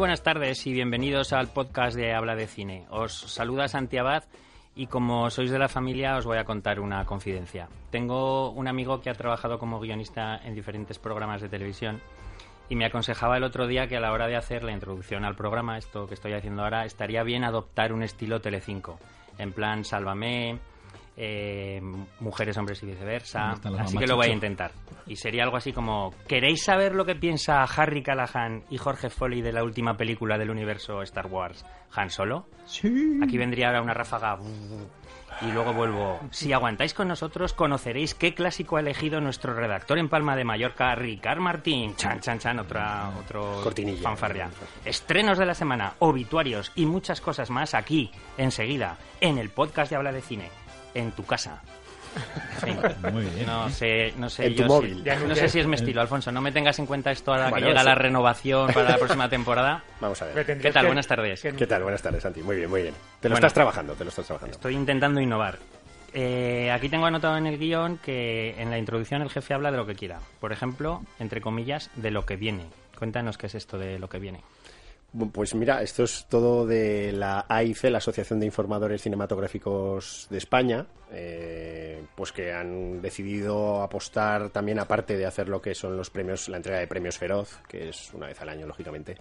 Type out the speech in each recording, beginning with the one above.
Buenas tardes y bienvenidos al podcast de Habla de Cine. Os saluda Santi Abad y como sois de la familia os voy a contar una confidencia. Tengo un amigo que ha trabajado como guionista en diferentes programas de televisión y me aconsejaba el otro día que a la hora de hacer la introducción al programa, esto que estoy haciendo ahora, estaría bien adoptar un estilo Telecinco. En plan, sálvame, eh, mujeres, hombres y viceversa. Así que lo voy a intentar. Y sería algo así como, ¿queréis saber lo que piensa Harry Callahan y Jorge Foley de la última película del universo Star Wars, Han Solo? Sí. Aquí vendría ahora una ráfaga. Y luego vuelvo. Si aguantáis con nosotros, conoceréis qué clásico ha elegido nuestro redactor en Palma de Mallorca, Ricard Martín. Chan, chan, chan, otra, otro Cortinilla. fanfarria. Estrenos de la semana, obituarios y muchas cosas más aquí, enseguida, en el podcast de Habla de Cine, en tu casa. Muy bien. No sé, no sé En tu yo móvil. si- Ya no sé si es mi estilo, Alfonso. No me tengas en cuenta esto ahora Bueno, que llega la renovación para la próxima temporada. Vamos a ver. ¿Qué tal? que- Buenas tardes. que- ¿Qué tal? Buenas tardes, Santi. Muy bien, muy bien. Te lo Bueno. estás trabajando, te lo estás trabajando. Estoy intentando innovar. Eh, aquí tengo anotado en el guion que en la introducción el jefe habla de lo que quiera. Por ejemplo, entre comillas, de lo que viene. Cuéntanos qué es esto de lo que viene. Pues mira, esto es todo de la AIC, la Asociación de Informadores Cinematográficos de España, eh, pues que han decidido apostar también, aparte de hacer lo que son los premios, la entrega de premios Feroz, que es una vez al año, lógicamente,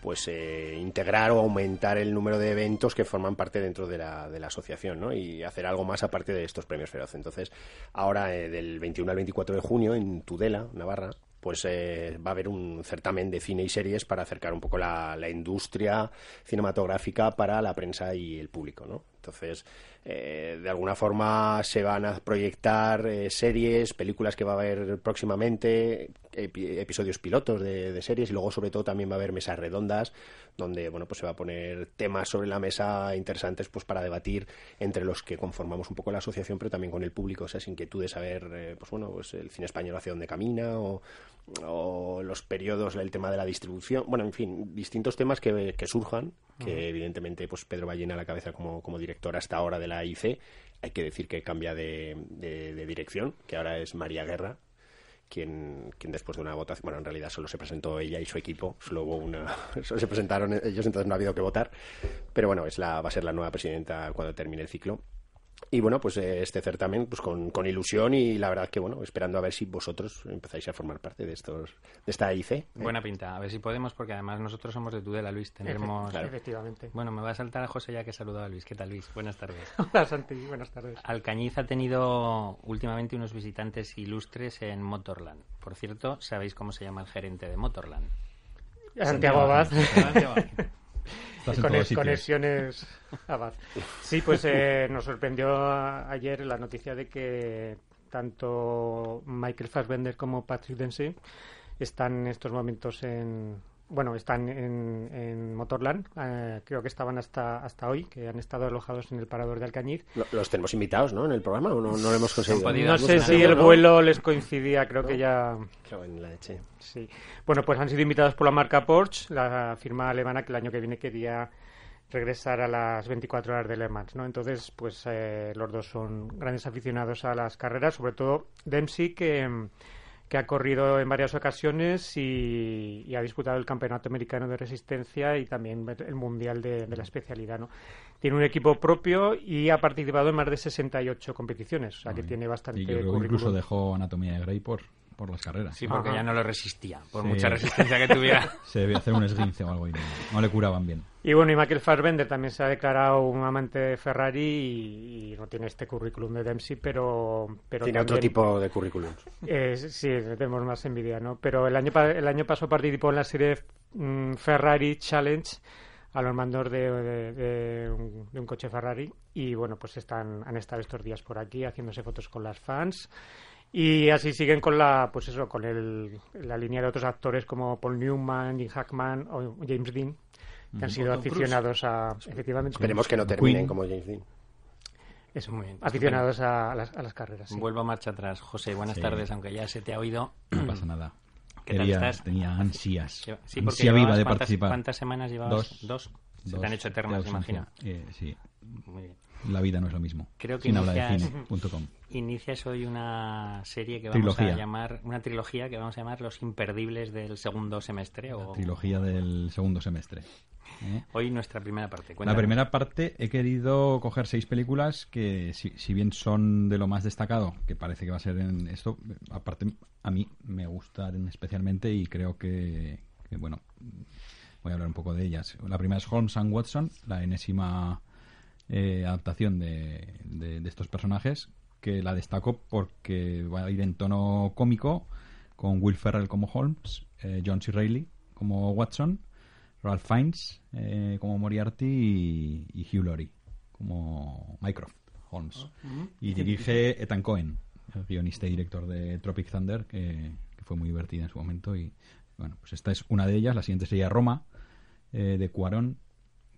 pues eh, integrar o aumentar el número de eventos que forman parte dentro de la, de la asociación, ¿no? Y hacer algo más aparte de estos premios Feroz. Entonces, ahora eh, del 21 al 24 de junio en Tudela, Navarra, pues eh, va a haber un certamen de cine y series para acercar un poco la, la industria cinematográfica para la prensa y el público, ¿no? Entonces, eh, de alguna forma se van a proyectar eh, series, películas que va a haber próximamente, epi- episodios pilotos de, de series y luego sobre todo también va a haber mesas redondas donde bueno pues se va a poner temas sobre la mesa interesantes pues para debatir entre los que conformamos un poco la asociación pero también con el público esas inquietudes saber eh, pues bueno pues el cine español hacia dónde camina o, o los periodos el tema de la distribución bueno en fin distintos temas que, que surjan que evidentemente pues Pedro va llena la cabeza como, como director hasta ahora de la IC hay que decir que cambia de, de- de dirección que ahora es María Guerra quien, quien después de una votación, bueno, en realidad solo se presentó ella y su equipo, solo hubo una, solo se presentaron ellos, entonces no ha habido que votar, pero bueno, es la, va a ser la nueva presidenta cuando termine el ciclo. Y bueno, pues eh, este certamen, pues con, con ilusión y la verdad que bueno, esperando a ver si vosotros empezáis a formar parte de estos, de esta IC. Buena pinta. A ver si podemos, porque además nosotros somos de Tudela, Luis. Tenemos... Claro. Efectivamente. Bueno, me va a saltar a José ya que he saludado a Luis. ¿Qué tal, Luis? Buenas tardes. Hola, Santi. Buenas tardes. Alcañiz ha tenido últimamente unos visitantes ilustres en Motorland. Por cierto, ¿sabéis cómo se llama el gerente de Motorland? Santiago Abad. Estás en Conexiones Abad. Sí, pues eh, nos sorprendió ayer la noticia de que tanto Michael Fassbender como Patrick Dempsey están en estos momentos en bueno están en, en Motorland Eh, creo que estaban hasta hasta hoy que han estado alojados en el parador de Alcañiz Lo- Los tenemos invitados, ¿no? En el programa o no, no lo hemos conseguido. no sé si el ¿no? vuelo les coincidía creo que ya Claro, en la leche. Sí. Bueno, pues han sido invitados por la marca Porsche, la firma alemana que el año que viene quería regresar a las 24 horas de Le Mans, ¿no? Entonces, pues eh, los dos son grandes aficionados a las carreras, sobre todo Dempsey, que, que ha corrido en varias ocasiones y, y ha disputado el Campeonato Americano de Resistencia y también el Mundial de, de la especialidad, ¿no? Tiene un equipo propio y ha participado en más de 68 competiciones, o sea que tiene bastante Y creo que incluso dejó Anatomía de Grey por, por las carreras. Sí, porque Ajá. ya no lo resistía, por Sí. mucha resistencia que tuviera. Se debía hacer un esguince o algo y no, no le curaban bien. Y bueno, y Michael Fassbender también se ha declarado un amante de Ferrari y, y no tiene este currículum de Dempsey, pero... pero Tiene otro también, tipo de currículum. eh, sí, le tenemos más envidia, ¿no? Pero el año, pa- el año pasado participó en la serie mm, Ferrari Challenge a los mandos de, de- de un, de un coche Ferrari y bueno, pues están, han estado estos días por aquí haciéndose fotos con las fans y así siguen con la pues eso con el, la línea de otros actores como Paul Newman, Jim Hackman o James Dean que han sido Tom Cruise. aficionados a efectivamente Esperemos que no terminen Queen. como James Dean. eso, Muy bien. aficionados a las, a las carreras sí. Vuelvo a marcha atrás. José, buenas Sí. tardes, aunque ya se te ha oído. No pasa nada. ¿Qué tal Quería- estás? Tenía ansias. Sí, ansia viva de ¿cuántas- participar. ¿Cuántas semanas llevabas? Dos. Dos. Se dos te han hecho eternas, ausencia. Eh, sí, Muy bien. La vida no es lo mismo. Creo que inicias-. Inicias hoy una serie que vamos Trilogía. a llamar, una trilogía que vamos a llamar Los Imperdibles del segundo semestre. La O... trilogía del segundo semestre. ¿eh? Hoy nuestra primera parte. La primera parte he querido coger seis películas que, si, si bien son de lo más destacado, que parece que va a ser en esto, aparte a mí me gustan especialmente y creo que, que, bueno, voy a hablar un poco de ellas. La primera es Holmes and Watson, la enésima eh, adaptación de, de- de estos personajes, que la destaco porque va a ir en tono cómico, con Will Ferrell como Holmes, eh, John C. Reilly como Watson, Ralph Fiennes eh, como Moriarty y, y Hugh Laurie como Mycroft Holmes. Y dirige Ethan Cohen, el guionista y director de Tropic Thunder, que, que fue muy divertida en su momento. Y bueno, pues esta es una de ellas. La siguiente sería Roma, eh, de Cuarón,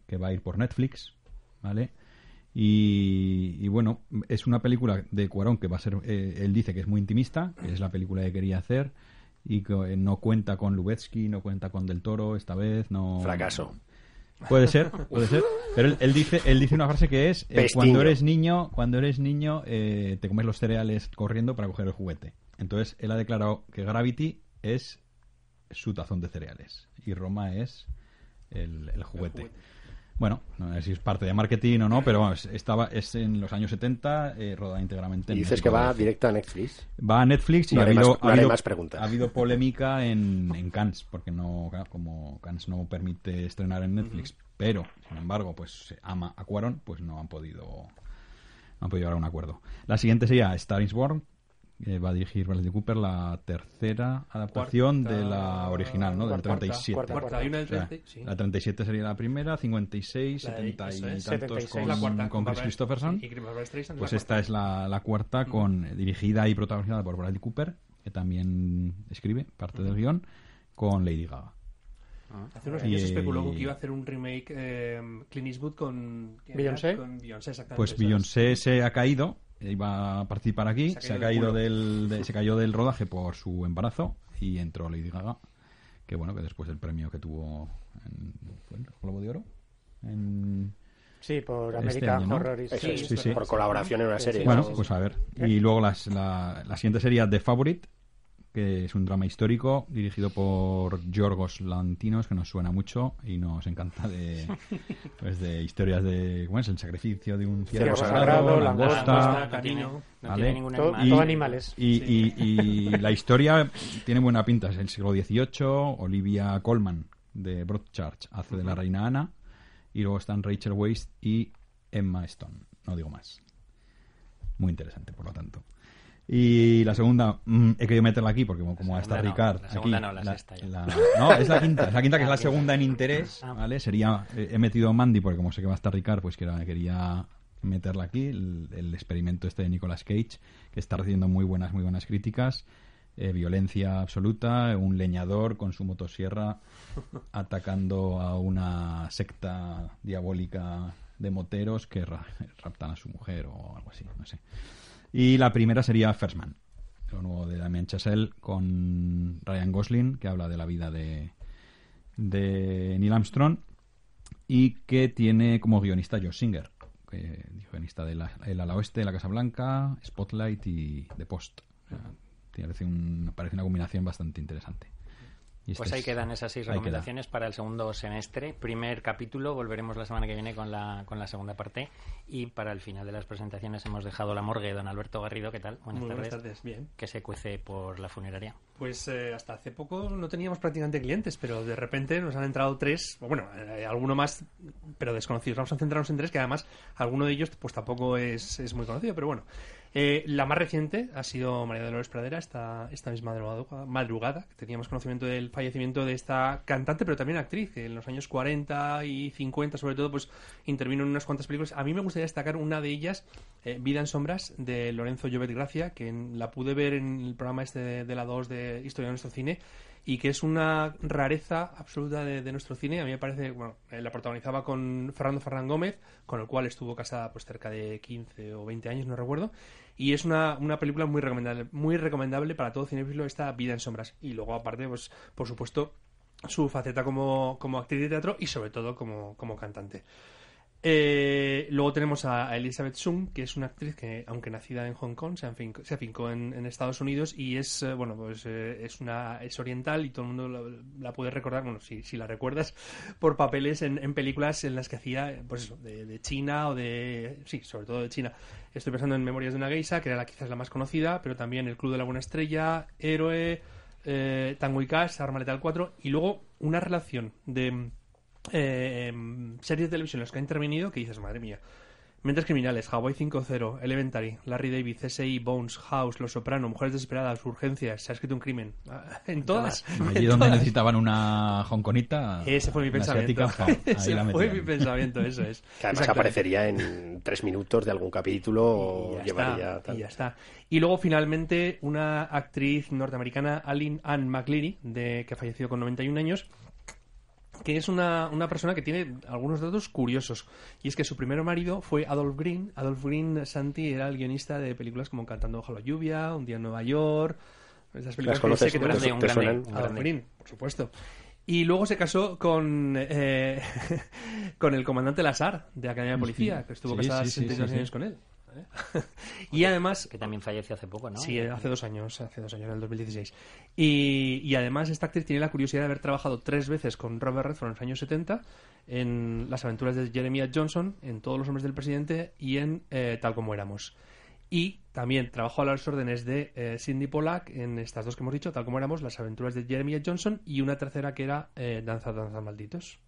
que va a ir por Netflix, ¿vale? Y, y bueno, es una película de Cuarón que va a ser, eh, él dice que es muy intimista, que es la película que quería hacer y que eh, no cuenta con Lubetsky, no cuenta con Del Toro esta vez, no... Fracaso. Puede ser, puede ser. Pero él, él dice, él dice una frase que es eh, cuando eres niño, cuando eres niño, eh, te comes los cereales corriendo para coger el juguete. Entonces él ha declarado que Gravity es su tazón de cereales y Roma es el, el juguete. Bueno, no sé si es parte de marketing o no, pero vamos, estaba es en los años 70, eh, rodada íntegramente. Y dices que va directo a Netflix. Va a Netflix y No ha habido, más- no ha, haré habido, más preguntas. ha habido polémica en, en Cannes, porque no, como Cannes no permite estrenar en Netflix, pero, sin embargo, pues se ama a Cuarón, pues no han podido no han podido llegar a un acuerdo. La siguiente sería Star is Born, que va a dirigir Bradley Cooper, la tercera adaptación Cuarta- de la original, ¿no? Del cuarta, 37. cuarta, Cuarta, hay una del O sea, 30, sí. La 37 sería la primera, 56, La de- 70 y es. tantos 76, con, la cuarta con Chris Christopherson. y Streisand, Pues la esta es la, la cuarta, con dirigida y protagonizada por Bradley Cooper, que también escribe parte del guion, con Lady Gaga. Hace unos Y- años se especuló con que iba a hacer un remake eh, Clint Eastwood con. Beyoncé. Con Beyoncé, exactamente. Pues. Beyoncé se ha caído, iba a participar aquí, Se ha se ha caído del del, de- se cayó del rodaje por su embarazo y entró Lady Gaga, que bueno, que después del premio que tuvo en ¿fue el Globo de Oro, en- Sí, por Este año, ¿no? Horror es, sí, sí. por colaboración en una serie. Bueno, ¿no? pues a ver. Y luego las- la, la siguiente sería The Favorite, que es un drama histórico dirigido por Yorgos Lantinos, que nos suena mucho y nos encanta de, pues de historias de ¿cómo es? el sacrificio de un ciervo Ciervo sagrado, sagrado, langosta. no Vale. tiene ningún Todo- animal. todo animales. Y, y- y la historia tiene buena pinta. Es el siglo XVIII. Olivia Colman de Broadchurch hace de la reina Ana. Y luego están Rachel Weisz y Emma Stone. No digo más. Muy interesante, por lo tanto. Y la segunda, mm, he querido meterla aquí porque como, como está segunda no, Ricard la segunda aquí, no, la sexta ya. la- no, es la quinta, es la quinta que es la segunda en interés, Ah. ¿vale? Sería, eh, he metido Mandy porque como sé que va a estar Ricard, pues quería, quería meterla aquí, el, el experimento este de Nicolas Cage, que está recibiendo muy buenas, muy buenas críticas, eh, violencia absoluta, un leñador con su motosierra atacando a una secta diabólica de moteros que ra- raptan a su mujer o algo así, no sé. Y la primera sería First Man, lo nuevo de Damien Chazelle con Ryan Gosling, que habla de la vida de, de Neil Armstrong y que tiene como guionista Josh Singer, que guionista de la, El Ala Oeste, La Casa Blanca, Spotlight y The Post. Parece una combinación bastante interesante. Y este Pues ahí es- quedan esas seis recomendaciones para el segundo semestre. Primer capítulo, volveremos la semana que viene con la, con la segunda parte. Y para el final de las presentaciones hemos dejado la morgue. Don Alberto Garrido, ¿qué tal? Buenas Muy tardes. buenas tardes, bien. Que se cuece por la funeraria. Pues eh, hasta hace poco no teníamos prácticamente clientes, pero de repente nos han entrado tres, o bueno, eh, alguno más, pero desconocidos. Vamos a centrarnos en tres, que además alguno de ellos pues tampoco es, es muy conocido, pero bueno. Eh, la más reciente ha sido María Dolores Pradera, esta, esta misma madrugada, que teníamos conocimiento del fallecimiento de esta cantante, pero también actriz, que en los años 40 y 50 sobre todo, pues intervino en unas cuantas películas. A mí me gustaría destacar una de ellas, eh, Vida en Sombras, de Lorenzo Llobet Gracia, que la pude ver en el programa este de, la 2 de Historia de nuestro cine, y que es una rareza absoluta de, nuestro cine. A mí me parece, bueno, eh, la protagonizaba con Fernando Ferran Gómez, con el cual estuvo casada pues cerca de 15 o 20 años, no recuerdo. Y es una, una película muy recomendable, muy recomendable para todo cinéfilo esta Vida en Sombras. Y luego, aparte, pues, por supuesto, su faceta como, como actriz de teatro y sobre todo como, como cantante. Eh, luego tenemos a Elizabeth Sung, que es una actriz que, aunque nacida en Hong Kong, se afincó, se en, Estados Unidos y es, eh, bueno, pues eh, es una es oriental y todo el mundo la, puede recordar, bueno, si, si la recuerdas, por papeles en, películas en las que hacía, pues eso, de, China o de, sí, sobre todo de China. Estoy pensando en Memorias de una geisha, que era quizás la más conocida, pero también El Club de la Buena Estrella, Héroe, eh, Tango y Cash, Arma Letal 4 y luego una relación de eh, series de televisión en las que ha intervenido que dices, madre mía. Mentes Criminales, Hawaii 5.0, Elementary, Larry David, CSI, Bones, House, Los Soprano, Mujeres Desesperadas, Urgencias, Se ha escrito un crimen. En todas. Allí en donde todas. necesitaban una hongkonita. Ese fue mi pensamiento. asiática, Ese la fue mi pensamiento, eso es. Que además aparecería en tres minutos de algún capítulo o Y ya llevaría está, tal. y ya está. Y luego finalmente una actriz norteamericana, Aline Ann McLeary, de, que falleció con 91 años, que es una, una persona que tiene algunos datos curiosos. Y es que su primer marido fue Adolf Green. Adolf Green, Santi, era el guionista de películas como Cantando bajo la lluvia, Un día en Nueva York. Esas películas que sé conoces? que ¿Te- las- grande, un grande, Adolf grande. Green, por supuesto. Y luego se casó con, eh, con el comandante Lazar de Academia de Policía, que estuvo Sí, casada sí, sí, 62 sí, sí. años con él. ¿Eh? y además, Que también falleció hace poco, ¿no? sí, hace dos años, hace dos años, en el 2016. Y, y además esta actriz tiene la curiosidad de haber trabajado tres veces con Robert Redford en los años 70 en Las aventuras de Jeremiah Johnson, en Todos los hombres del presidente y en eh, Tal como éramos. Y también trabajó a las órdenes de eh, Cindy Pollack en estas dos que hemos dicho, tal como éramos, Las aventuras de Jeremiah Johnson y una tercera que era eh, Danza, Danza, Malditos.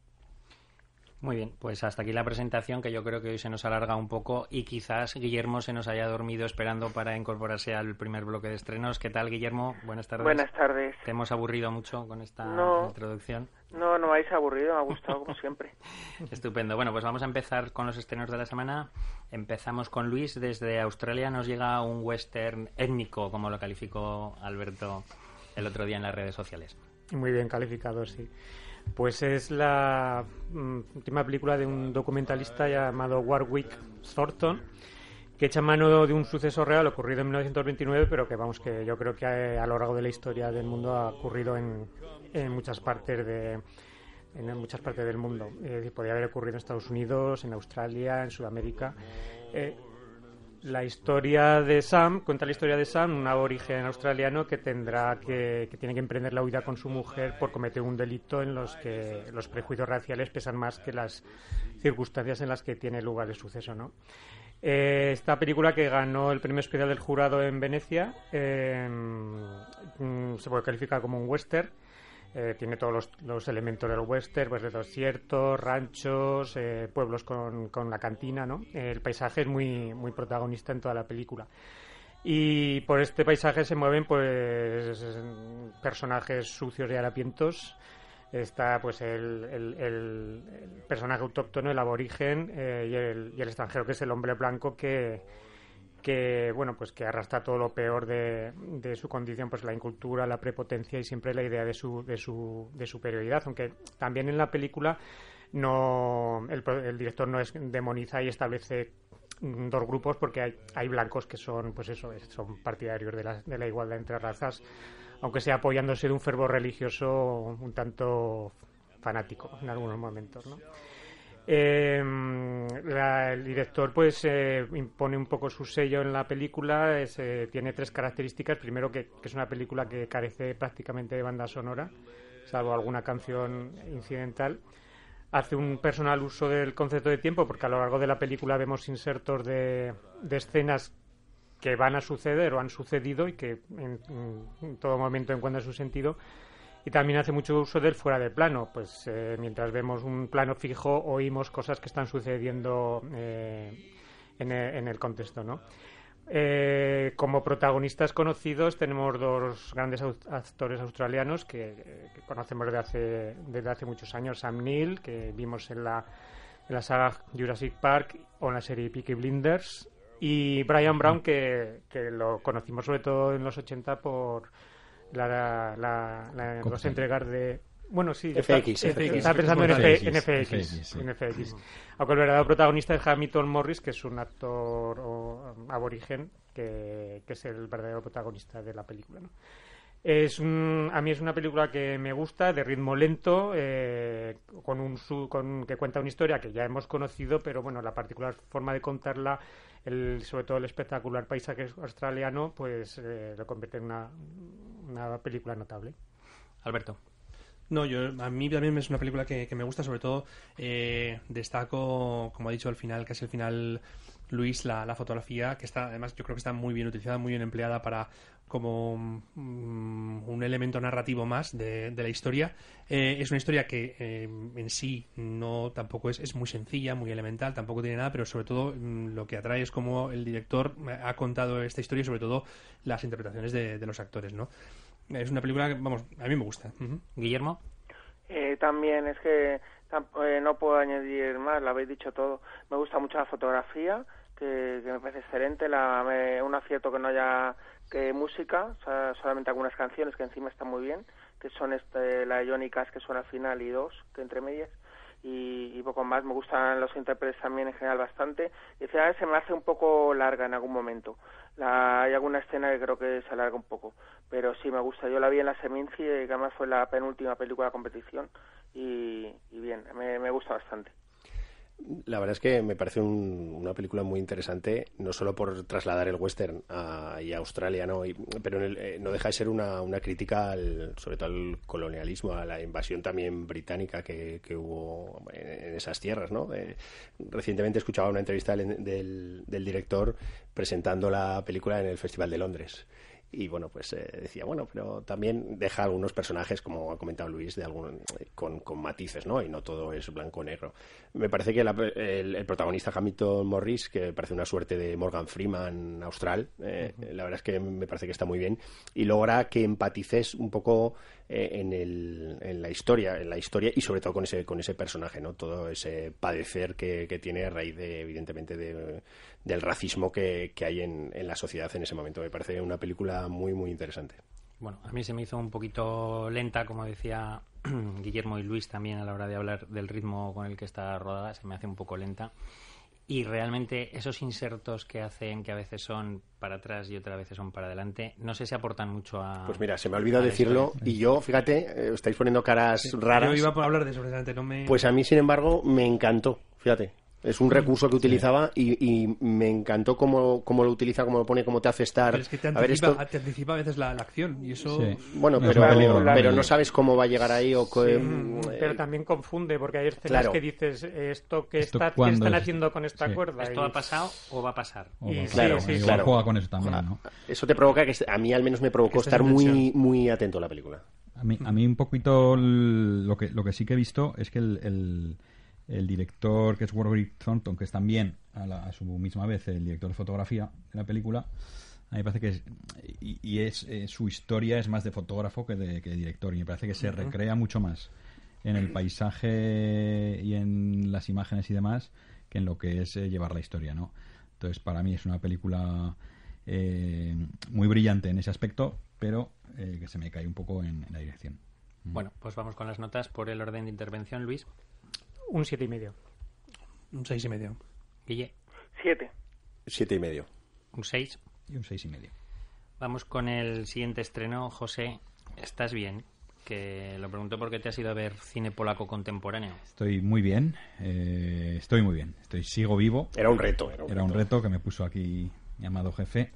Muy bien, pues hasta aquí la presentación que yo creo que hoy se nos alarga un poco y quizás Guillermo se nos haya dormido esperando para incorporarse al primer bloque de estrenos. ¿Qué tal, Guillermo? Buenas tardes. Buenas tardes. ¿Te hemos aburrido mucho con esta No. introducción? No, no me habéis aburrido, me ha gustado como siempre. Estupendo. Bueno, pues vamos a empezar con los estrenos de la semana. Empezamos con Luis. Desde Australia nos llega un western étnico, como lo calificó Alberto el otro día en las redes sociales. Muy bien calificado, sí. Pues es la mm, última película de un documentalista llamado Warwick Thornton, que echa mano de un suceso real ocurrido en 1929, pero que vamos que yo creo que a, a lo largo de la historia del mundo ha ocurrido en, muchas partes de en muchas partes del mundo. Podría haber ocurrido en Estados Unidos, en Australia, en Sudamérica. Eh, la historia de Sam cuenta la historia de Sam, un aborigen australiano que tendrá que, que tiene que emprender la huida con su mujer por cometer un delito en los que los prejuicios raciales pesan más que las circunstancias en las que tiene lugar el suceso, ¿no? Eh, esta película que ganó el premio especial del jurado en Venecia eh, mm, se puede calificar como un western. Eh, tiene todos los, los elementos del western, pues de desiertos, ranchos, eh, pueblos con, con la cantina, ¿no? El paisaje es muy, muy protagonista en toda la película. Y por este paisaje se mueven pues personajes sucios y harapientos. Está pues el, el- personaje autóctono, el aborigen eh, y, y el extranjero, que es el hombre blanco que, que bueno pues que arrastra todo lo peor de, su condición pues la incultura la prepotencia y siempre la idea de su de su de superioridad aunque también en la película no el, el director no es demoniza y establece dos grupos porque hay, hay blancos que son pues eso es- son partidarios de la, de la igualdad entre razas aunque sea apoyándose de un fervor religioso un tanto fanático en algunos momentos ¿no? Eh, la- el director pues eh, impone un poco su sello en la película es, eh, tiene tres características. Primero que, es una película que carece prácticamente de banda sonora salvo alguna canción incidental. Hace un personal uso del concepto de tiempo porque a lo largo de la película vemos insertos de, de escenas que van a suceder o han sucedido y que en, en todo momento encuentran su sentido y también hace mucho uso del fuera de plano, pues eh, mientras vemos un plano fijo oímos cosas que están sucediendo eh, en, el, en el contexto, ¿no? Eh, como protagonistas conocidos tenemos dos grandes actores australianos que, que conocemos desde hace, desde hace muchos años. Sam Neill, que vimos en la, en la saga Jurassic Park o en la serie Peaky Blinders. Y Brian Brown, que, que lo conocimos sobre todo en los 80 por la, la, la- entregas de... Bueno, sí, FX, está- FX. estaba pensando en, FX, en FX, FX, sí. Aunque el verdadero protagonista es Hamilton Morris, que es un actor o, um, aborigen, que, que es el verdadero protagonista de la película. ¿no? Es un- a mí es una película que me gusta, de ritmo lento, eh, con un con, que cuenta una historia que ya hemos conocido, pero bueno, la particular forma de contarla, el, sobre todo el espectacular paisaje australiano, pues eh, lo convierte en una, una película notable. Alberto. No, yo a mí también es una película que, que me gusta, sobre todo eh, destaco, como ha dicho al final, casi al final Luis, la, la fotografía, que está, además yo creo que está muy bien utilizada, muy bien empleada para como mm, un elemento narrativo más de, de la historia. Eh, es una historia que eh, en sí no tampoco es, es muy sencilla, muy elemental, tampoco tiene nada, pero sobre todo mm, lo que atrae es cómo el director ha contado esta historia y sobre todo las interpretaciones de, de los actores, ¿no? Es una película que, vamos, a mí me gusta. Guillermo. Eh, también es que eh, no puedo añadir más, lo habéis dicho todo. Me gusta mucho la fotografía, que, que me parece excelente. La, me- un acierto que no haya que música, solamente algunas canciones que encima están muy bien, que son este, la que suena al final y dos, que entre medias. Y, poco más, me gustan los intérpretes también en general bastante. Y al final se me hace un poco larga en algún momento. La, hay alguna escena que creo que se alarga un poco, pero sí me gusta. Yo la vi en la Seminci, que además fue la penúltima película de competición, y, y bien, me, me gusta bastante. La verdad es que me parece un- una película muy interesante, no solo por trasladar el western a, Australia, ¿no? Pero en el- eh, no deja de ser una, crítica, al, sobre todo al colonialismo, a la invasión también británica que, que hubo en, esas tierras, ¿no? Eh, recientemente escuchaba una entrevista del director presentando la película en el Festival de Londres. Y bueno, pues eh, decía, bueno, pero también deja algunos personajes, como ha comentado Luis, de algún, con, con matices, ¿no? Y no todo es blanco o negro. Me parece que la- el, el protagonista Hamilton Morris, que parece una suerte de Morgan Freeman austral, eh, la verdad es que me parece que está muy bien y logra que empatices un poco eh, en, el, en la historia, en la historia y sobre todo con ese, con ese personaje, ¿no? Todo ese padecer que, que tiene a raíz de, evidentemente, de- del racismo que, que hay en, en la sociedad en ese momento. Me parece una película muy, muy interesante. Bueno, a mí se me hizo un poquito lenta, como decía Guillermo y Luis también a la hora de hablar del ritmo con el que está rodada, se me hace un poco lenta. Y realmente esos insertos que hacen, que a veces son para atrás y otras veces son para adelante, no sé si aportan mucho a... Pues mira, se me ha olvidado decirlo historia. y yo, fíjate, eh, estáis poniendo caras raras. Yo iba a hablar de eso precisamente, no me... Pues a mí, sin embargo, me encantó, fíjate. Es un recurso que utilizaba y, y me encantó cómo, cómo lo utiliza, cómo lo pone, cómo te hace estar. Pero es que te a ver, anticipa, esto. te anticipa a veces la, la acción y eso... Sí. Bueno, Es pero, ¿no? pero no sabes cómo va a llegar ahí o Mm, eh, pero también confunde, porque hay escenas claro. que dices, esto que, ¿Esto está, cuándo están es? haciendo con esta Sí. cuerda. ¿Esto Y- ha pasado o va a pasar? O- Y- Claro, sí, sí, igual claro. juega con eso también, ¿no? eso te provoca que a mí al menos me provocó estar muy, muy atento a la película. A mí, a mí un poquito lo que, lo que sí que he visto es que el, el- el director, que es Warwick Thornton, que es también a, la- a su misma vez el director de fotografía de la película, a mí me parece que es, y, y es eh, su historia es más de fotógrafo que de, que de director, y me parece que se recrea mucho más en el paisaje y en las imágenes y demás que en lo que es eh, llevar la historia, ¿no? Entonces, para mí es una película eh, muy brillante en ese aspecto, pero eh, que se me cae un poco en, en la dirección. Bueno, pues vamos con las notas por el orden de intervención, Luis. Un siete y medio. Un seis y medio. Guille, Siete. Siete y medio. un 6. Y un seis y medio. Vamos con el siguiente estreno. José, ¿estás bien? Que lo pregunto porque te has ido a ver cine polaco contemporáneo. Estoy muy bien, eh, estoy muy bien, estoy sigo vivo. Era un reto. Era un, Era un reto. reto que me puso aquí mi amado jefe.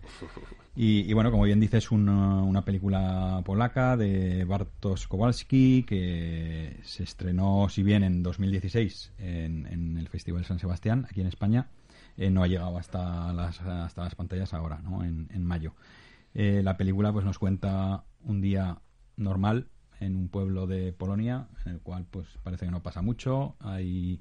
Y, y bueno, como bien dices, una, una película polaca de Bartosz Kowalski que se estrenó, si bien en 2016 en, en el Festival San Sebastián, aquí en España, eh, no ha llegado hasta las, hasta las pantallas ahora, ¿no? en, en mayo. Eh, la película pues nos cuenta un día normal en un pueblo de Polonia, en el cual pues parece que no pasa mucho. Hay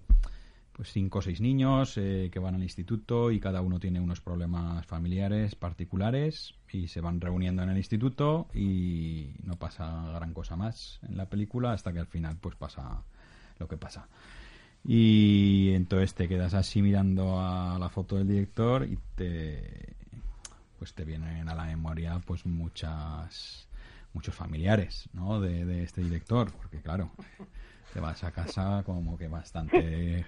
pues cinco o seis niños eh, que van al instituto y cada uno tiene unos problemas familiares particulares y se van reuniendo en el instituto y no pasa gran cosa más en la película hasta que al final pues pasa lo que pasa. Y entonces te quedas así mirando a la foto del director y te pues te vienen a la memoria pues muchas muchos familiares ¿no? de, de este director porque claro te vas a casa como que bastante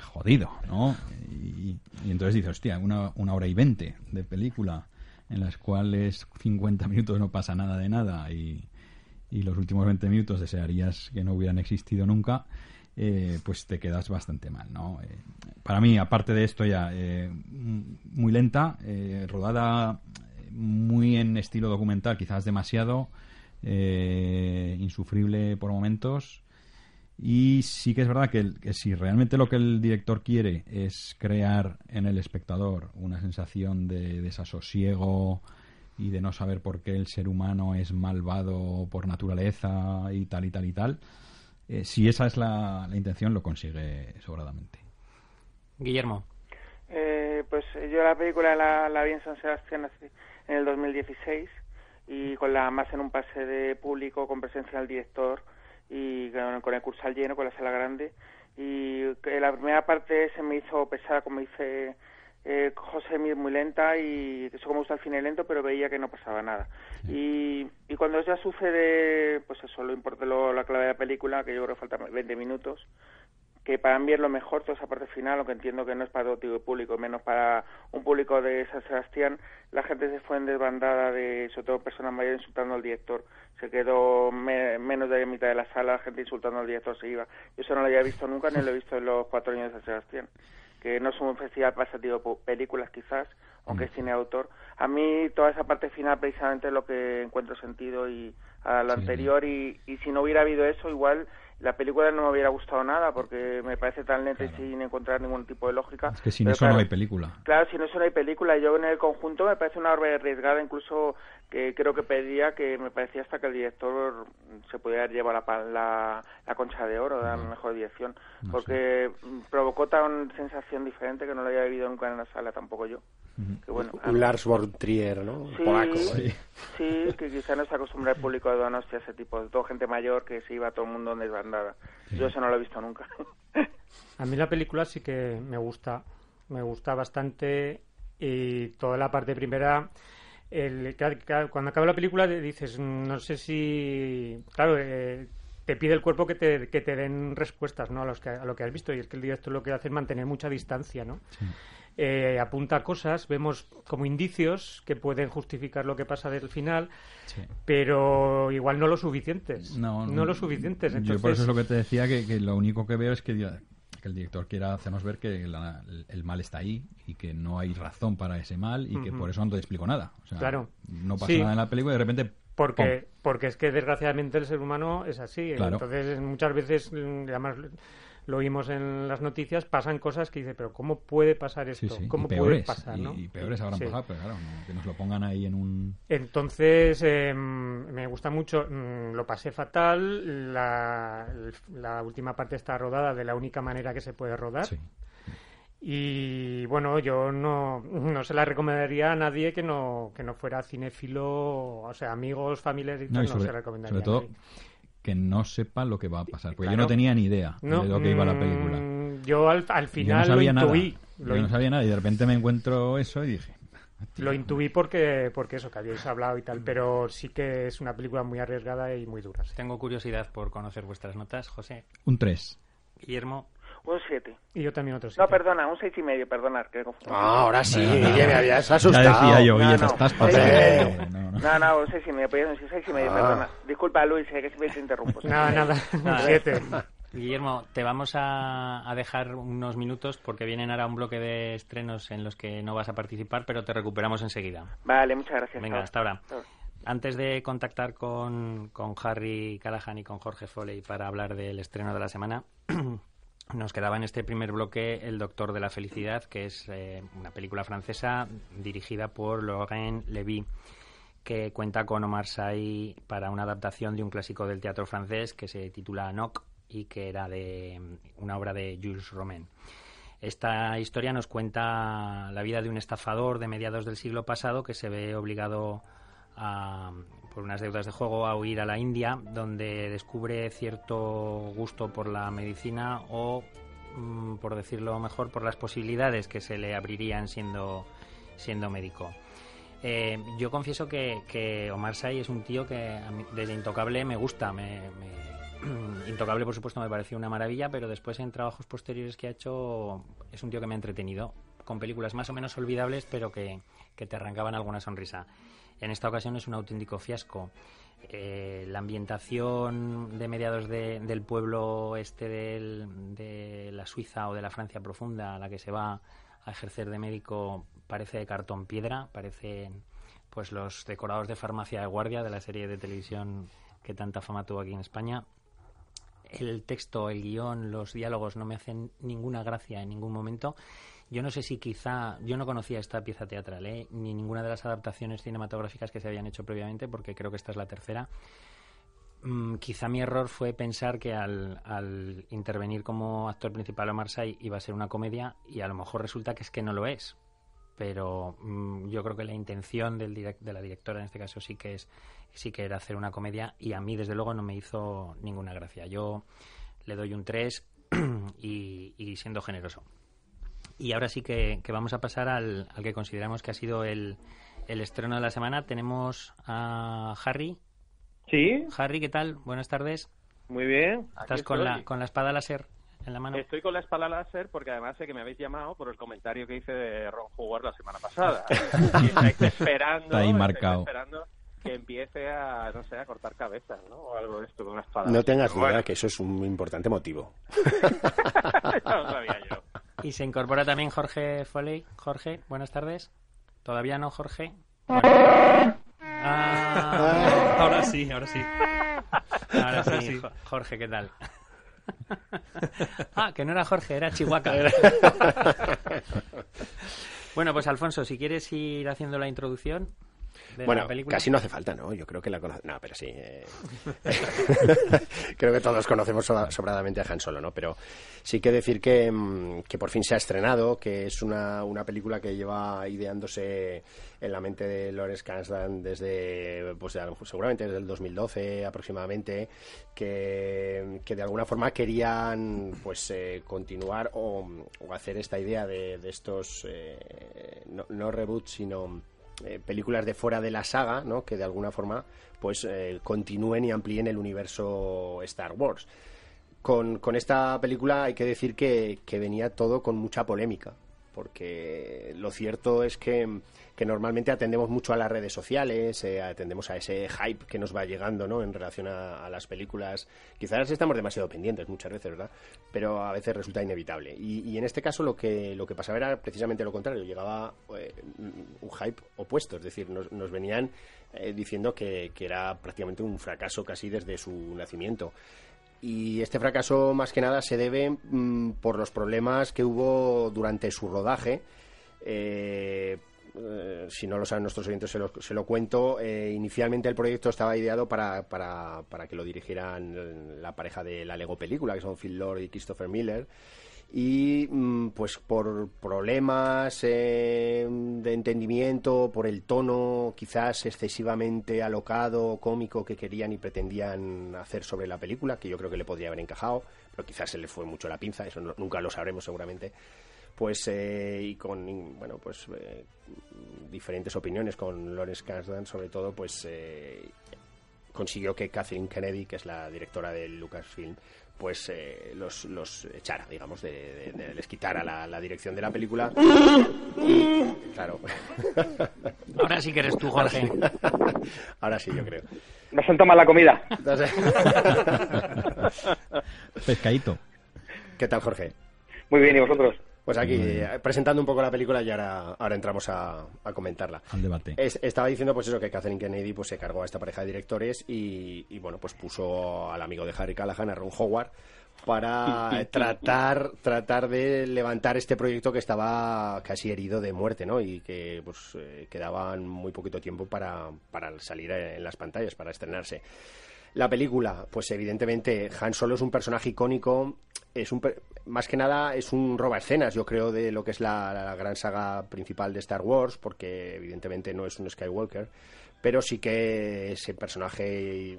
jodido ¿no? y, y entonces dices hostia una, una hora y veinte de película en las cuales 50 minutos no pasa nada de nada y, y los últimos 20 minutos desearías que no hubieran existido nunca, eh, pues te quedas bastante mal, ¿no? Eh, para mí, aparte de esto ya, eh, muy lenta, rodada muy en estilo documental, quizás demasiado, insufrible por momentos. Y sí que es verdad que, que, si realmente lo que el director quiere es crear en el espectador una sensación de desasosiego y de no saber por qué el ser humano es malvado por naturaleza y tal y tal y tal, eh, si esa es la, intención, lo consigue sobradamente. Guillermo. Eh, pues yo la película la, la vi en San Sebastián en el 2016 y con la más en un pase de público con presencia del director y con, el cursal lleno, con la sala grande. Y la primera parte se me hizo pesada, como dice eh, José muy lenta y eso como gusta el cine lento, pero veía que no pasaba nada. Y, y cuando ya sucede, pues eso, lo importa lo, la clave de la película, que yo creo que faltan 20 minutos, que para mí es lo mejor toda esa parte final, aunque entiendo que no es para todo tipo de público, menos para un público de San Sebastián, la gente se fue en desbandada de, sobre todo personas mayores, insultando al director. Se quedó menos de mitad de la sala, la gente insultando al director se iba. Yo eso no lo había visto nunca, ni lo he visto en los cuatro años de San Sebastián que no es un festival para ese tipo de películas quizás, aunque es cine autor. A mí toda esa parte final precisamente es lo que encuentro sentido y a lo anterior y, y si no hubiera habido eso igual la película no me hubiera gustado nada porque me parece tan lenta y sin encontrar ningún tipo de lógica. Es que sin eso no hay película. Claro, sin eso no hay película. Yo en el conjunto me parece una obra arriesgada, incluso que creo que pedía que me parecía hasta que el director se pudiera llevar la, la, concha de oro de la mejor dirección, porque provocó tan sensación diferente que no lo había vivido nunca en la sala, tampoco yo. que bueno, un Lars von Trier, ¿no? Sí, sí. que quizá no se acostumbra el público de Donostia a ese tipo, de todo gente mayor que se iba todo el mundo desbandada. Yo eso no lo he visto nunca. a mí la película sí que me gusta, me gusta bastante y toda la parte primera el, cuando acaba la película dices, no sé si, claro, eh, te pide el cuerpo que te, que te den respuestas ¿no? a, los que, a lo que has visto y es que el director lo que hace es mantener mucha distancia, ¿no? Eh, apunta cosas, vemos como indicios que pueden justificar lo que pasa del final, pero igual no lo suficientes. No, no, lo suficientes. Yo por eso es lo que te decía, que, que lo único que veo es que el director quiera hacernos ver que el mal está ahí y que no hay razón para ese mal y que por eso no te explico nada. claro. No pasa nada en la película y de repente porque, porque es que desgraciadamente el ser humano es así. Entonces, muchas veces, mm, además lo oímos en las noticias, pasan cosas que dice, pero ¿cómo puede pasar esto? ¿Cómo puede pasar? Y, peores habrán pasado, pero claro, que nos lo pongan ahí en un... Entonces, em, me gusta mucho, mm, lo pasé fatal, la, la, última parte está rodada de la única manera que se puede rodar. Y bueno, yo no, no se la recomendaría a nadie que no, que no fuera cinéfilo, o sea, amigos, familiares y, no, se recomendaría. Sobre todo, que no sepa lo que va a pasar. Porque yo no tenía ni idea de lo que iba la película. Mm, yo al, final lo intuí. yo no sabía nada y de repente me encuentro eso y dije... Lo intuí porque, porque eso, que habíais hablado y tal, pero sí que es una película muy arriesgada y muy dura. Tengo curiosidad por conocer vuestras notas, José. Un 3. Guillermo. Un 7. Y yo también otro 7. No, perdona, un 6 y medio, perdonad. Que ah, ahora sí, me habías asustado. Ya decía yo, Guille, no, estás pasando. No, no, un 6 y medio, pues un 6 y medio, ah. perdona. Disculpa, Luis, que siempre te interrumpo. Nada, nada, un 7. Guillermo, te vamos a, a, dejar unos minutos porque vienen ahora un bloque de estrenos en los que no vas a participar, pero te recuperamos enseguida. Vale, muchas gracias. Venga, hasta ahora. Antes de contactar con, con Harry Callahan y con Jorge Foley para hablar del estreno de la semana, nos quedaba en este primer bloque El Doctor de la Felicidad, que es eh, una película francesa dirigida por Laurent Levy, que cuenta con Omar Sy para una adaptación de un clásico del teatro francés que se titula Noc y que era de una obra de Jules Romain. Esta historia nos cuenta la vida de un estafador de mediados del siglo pasado que se ve obligado a, por unas deudas de juego a huir a la India, donde descubre cierto gusto por la medicina o, mm, por decirlo mejor, por las posibilidades que se le abrirían siendo, siendo médico. Eh, yo confieso que, Omar Say es un tío que desde Intocable me gusta. Intocable, por supuesto, me pareció una maravilla, pero después en trabajos posteriores que ha hecho es un tío que me ha entretenido con películas más o menos olvidables, pero que, que te arrancaban alguna sonrisa. En esta ocasión es un auténtico fiasco. Eh, la ambientación de mediados de- del pueblo este del- de la Suiza o de la Francia profunda a la que se va a ejercer de médico parece de cartón piedra, parecen pues los decorados de farmacia de guardia de la serie de televisión que tanta fama tuvo aquí en España. El texto, el guion, los diálogos no me hacen ninguna gracia en ningún momento. Yo no sé si quizá, yo no conocía esta pieza teatral, ¿eh? ni ninguna de las adaptaciones cinematográficas que se habían hecho previamente, porque creo que esta es la tercera. Mm, quizá mi error fue pensar que al, intervenir como actor principal Omar Sy iba a ser una comedia y a lo mejor resulta que es que no lo es. Pero mm, yo creo que la intención del direc- de la directora en este caso sí que es sí que era hacer una comedia y a mí desde luego no me hizo ninguna gracia. Yo le doy un 3 y, y siendo generoso. Y ahora sí que, que vamos a pasar al, al que consideramos que ha sido el, el estreno de la semana. Tenemos a Harry. Sí, Harry, ¿qué tal? Buenas tardes. muy bien. ¿Estás con la, con la espada láser en la mano? Estoy con la espada láser porque además sé que me habéis llamado por el comentario que hice de Ron Howard la semana pasada. y estáis esperando, Está ahí estáis marcado. esperando que empiece a, no sé, a cortar cabezas, ¿no? O algo de esto con una espada. No tengas Pero bueno, duda que eso es un importante motivo. ya lo sabía yo. Y se incorpora también Jorge Foley. Jorge, buenas tardes. ¿Todavía no, Jorge? Bueno. Ah, Ahora sí, ahora sí. ahora sí, Sí. Jo- Jorge, ¿qué tal? ah, que no era Jorge, era Chihuahua. bueno, pues Alfonso, si quieres ir haciendo la introducción de Bueno, la película. casi no hace falta, ¿no? Yo creo que la conoce... No, pero sí. eh, creo que todos conocemos sobra- sobradamente a Han Solo, ¿no? Pero sí que decir que, mm, que por fin se ha estrenado, que es una, una película que lleva ideándose en la mente de Lawrence Kasdan desde, pues seguramente desde el 2012 aproximadamente, que, que de alguna forma querían pues eh, continuar o, o hacer esta idea de, de estos, eh, no, no reboots, sino eh, películas de fuera de la saga, ¿no? Que de alguna forma, pues, eh, continúen y amplíen el universo Star Wars. Con, con esta película hay que decir que, que venía todo con mucha polémica, porque lo cierto es que, que normalmente atendemos mucho a las redes sociales, eh, atendemos a ese hype que nos va llegando ¿no? en relación a, las películas. Quizás estamos demasiado pendientes muchas veces, ¿verdad? Pero a veces resulta inevitable. Y, en este caso lo que, lo que pasaba era precisamente lo contrario, llegaba eh, un hype opuesto, es decir, nos, venían eh, diciendo que, que era prácticamente un fracaso casi desde su nacimiento. Y este fracaso más que nada se debe mm, por los problemas que hubo durante su rodaje. Eh, si no lo saben nuestros oyentes, se lo, se lo cuento. Eh, inicialmente el proyecto estaba ideado para, para, para que lo dirigieran la pareja de la Lego película, que son Phil Lord y Christopher Miller. Y mm, pues por problemas eh, de entendimiento, por el tono quizás excesivamente alocado, cómico que querían y pretendían hacer sobre la película, que yo creo que le podría haber encajado, pero quizás se le fue mucho la pinza, eso no- nunca lo sabremos seguramente pues eh, y con y, bueno pues eh, diferentes opiniones con Lawrence Kasdan sobre todo pues eh, consiguió que Kathleen Kennedy que es la directora del Lucasfilm pues eh, los, los echara digamos de, de- de- les quitara la, la dirección de la película y claro Ahora sí que eres tú, Jorge. ahora sí yo creo Me siento mal la comida. Entonces- Pescadito. ¿qué tal Jorge? Muy bien, ¿y vosotros? Pues aquí presentando un poco la película y ahora, ahora entramos a, a comentarla. Al debate. Es- estaba diciendo pues eso que Catherine Kennedy pues se cargó a esta pareja de directores y, y, bueno pues puso al amigo de Harry Callahan a Ron Howard para tratar tratar de levantar este proyecto que estaba casi herido de muerte no y que pues eh, quedaban muy poquito tiempo para, para salir en las pantallas para estrenarse la película, pues evidentemente Han Solo es un personaje icónico, es un más que nada es un roba escenas, yo creo, de lo que es la, gran saga principal de Star Wars, porque evidentemente no es un Skywalker, pero sí que ese personaje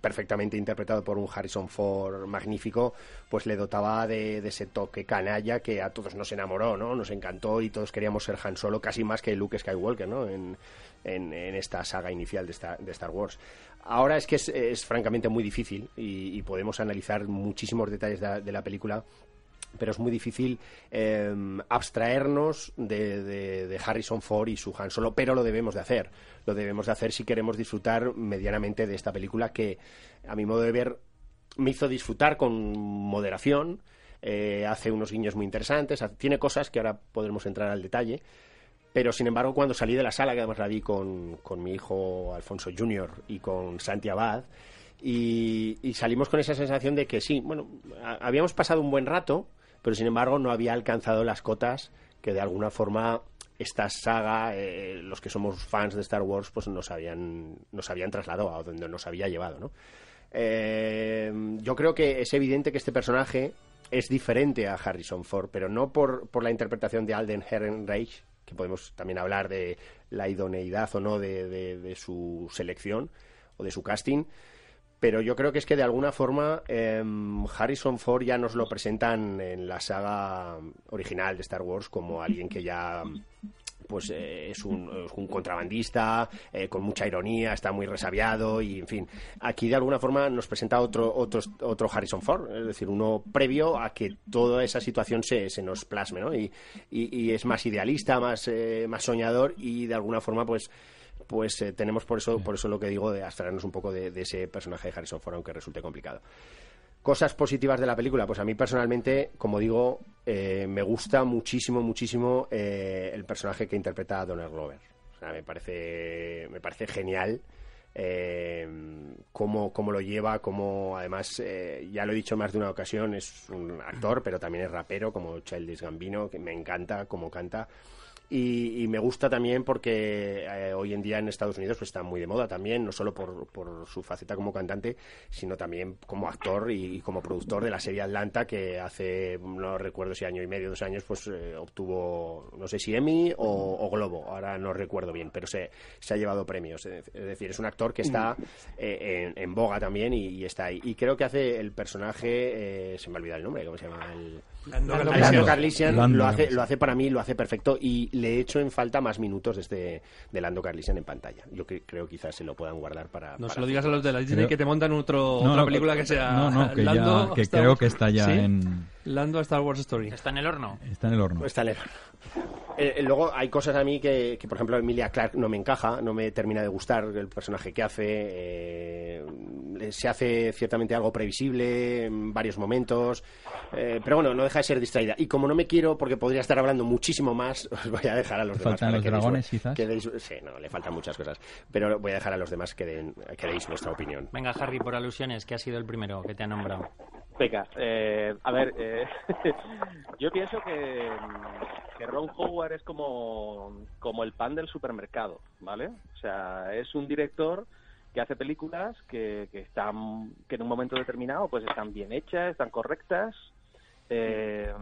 perfectamente interpretado por un Harrison Ford magnífico, pues le dotaba de, de ese toque canalla que a todos nos enamoró, ¿no? Nos encantó y todos queríamos ser Han Solo casi más que Luke Skywalker, ¿no? En, en, en esta saga inicial de, esta- de Star Wars. Ahora es que es, es francamente muy difícil y, y podemos analizar muchísimos detalles de, la- película pero es muy difícil eh, abstraernos de, de, de, Harrison Ford y su Han Solo, pero lo debemos de hacer. Lo debemos de hacer si queremos disfrutar medianamente de esta película que, a mi modo de ver, me hizo disfrutar con moderación. Eh, hace unos guiños muy interesantes, tiene cosas que ahora podremos entrar al detalle. Pero, sin embargo, cuando salí de la sala, que además la vi con, con mi hijo Alfonso Jr. y con Santi Abad, y, salimos con esa sensación de que sí, bueno, habíamos pasado un buen rato, pero sin embargo no había alcanzado las cotas que de alguna forma esta saga, eh, los que somos fans de Star Wars, pues nos habían, nos habían trasladado a donde nos había llevado. Eh, yo creo que es evidente que este personaje es diferente a Harrison Ford, pero no por, por la interpretación de Alden Ehrenreich, que podemos también hablar de la idoneidad o no de, de, su selección o de su casting, pero yo creo que es que de alguna forma eh, Harrison Ford ya nos lo presentan en la saga original de Star Wars como alguien que ya pues eh, es, un, contrabandista eh, con mucha ironía, está muy resabiado y en fin, aquí de alguna forma nos presenta otro, otro, otro Harrison Ford, es decir, uno previo a que toda esa situación se, se nos plasme, ¿no? Y, y, y es más idealista, más, eh, más soñador y de alguna forma pues pues eh, tenemos por eso, por eso lo que digo de abstraernos un poco de, de, ese personaje de Harrison Ford, aunque resulte complicado. Cosas positivas de la película, pues a mí personalmente, como digo, eh, me gusta muchísimo, muchísimo eh, el personaje que interpreta a Donald Glover. O sea, me parece, me parece genial. Eh, cómo, cómo, lo lleva, cómo además, eh, ya lo he dicho más de una ocasión, es un actor, pero también es rapero, como Childish Gambino, que me encanta cómo canta. Y, y, me gusta también porque eh, hoy en día en Estados Unidos pues, está muy de moda también, no solo por, por su faceta como cantante, sino también como actor y, y, como productor de la serie Atlanta, que hace, no recuerdo si año y medio, dos años, pues eh, obtuvo, no sé si Emmy o, o, Globo, ahora no recuerdo bien, pero se, se ha llevado premios. Es decir, es un actor que está eh, en, en, boga también y, y, está ahí. Y creo que hace el personaje, se me ha olvidado el nombre, ¿cómo se llama? El, Lando, Lando, Lando Carlisian Lando. lo hace, lo hace para mí, lo hace perfecto y le echo en falta más minutos de este de Lando Carlisian en pantalla. Yo que, creo quizás se lo puedan guardar para. No para se lo digas a los de la Disney creo... que te montan otro, no, otra no, película que sea. No, no, que, Lando, ya, que Star creo que está ya ¿Sí? en. Lando Star Wars Story. ¿Está en el horno? Está en el horno. Está en el horno. Eh, luego hay cosas a mí que, que, por ejemplo, Emilia Clark no me encaja, no me termina de gustar el personaje que hace. Eh, se hace ciertamente algo previsible en varios momentos, eh, pero bueno, no deja de ser distraída. Y como no me quiero, porque podría estar hablando muchísimo más, os voy a dejar a los demás. ¿Faltan los que dragones, deis, quizás? Que deis, sí, no, le faltan muchas cosas. Pero voy a dejar a los demás que, den, que deis vuestra opinión. Venga, Harry, por alusiones, que ha sido el primero que te ha nombrado. Venga, eh, a ver, eh, yo pienso que, que, Ron Howard es como, como el pan del supermercado, ¿vale? O sea, es un director que hace películas que, que están que en un momento determinado pues están bien hechas, están correctas, eh,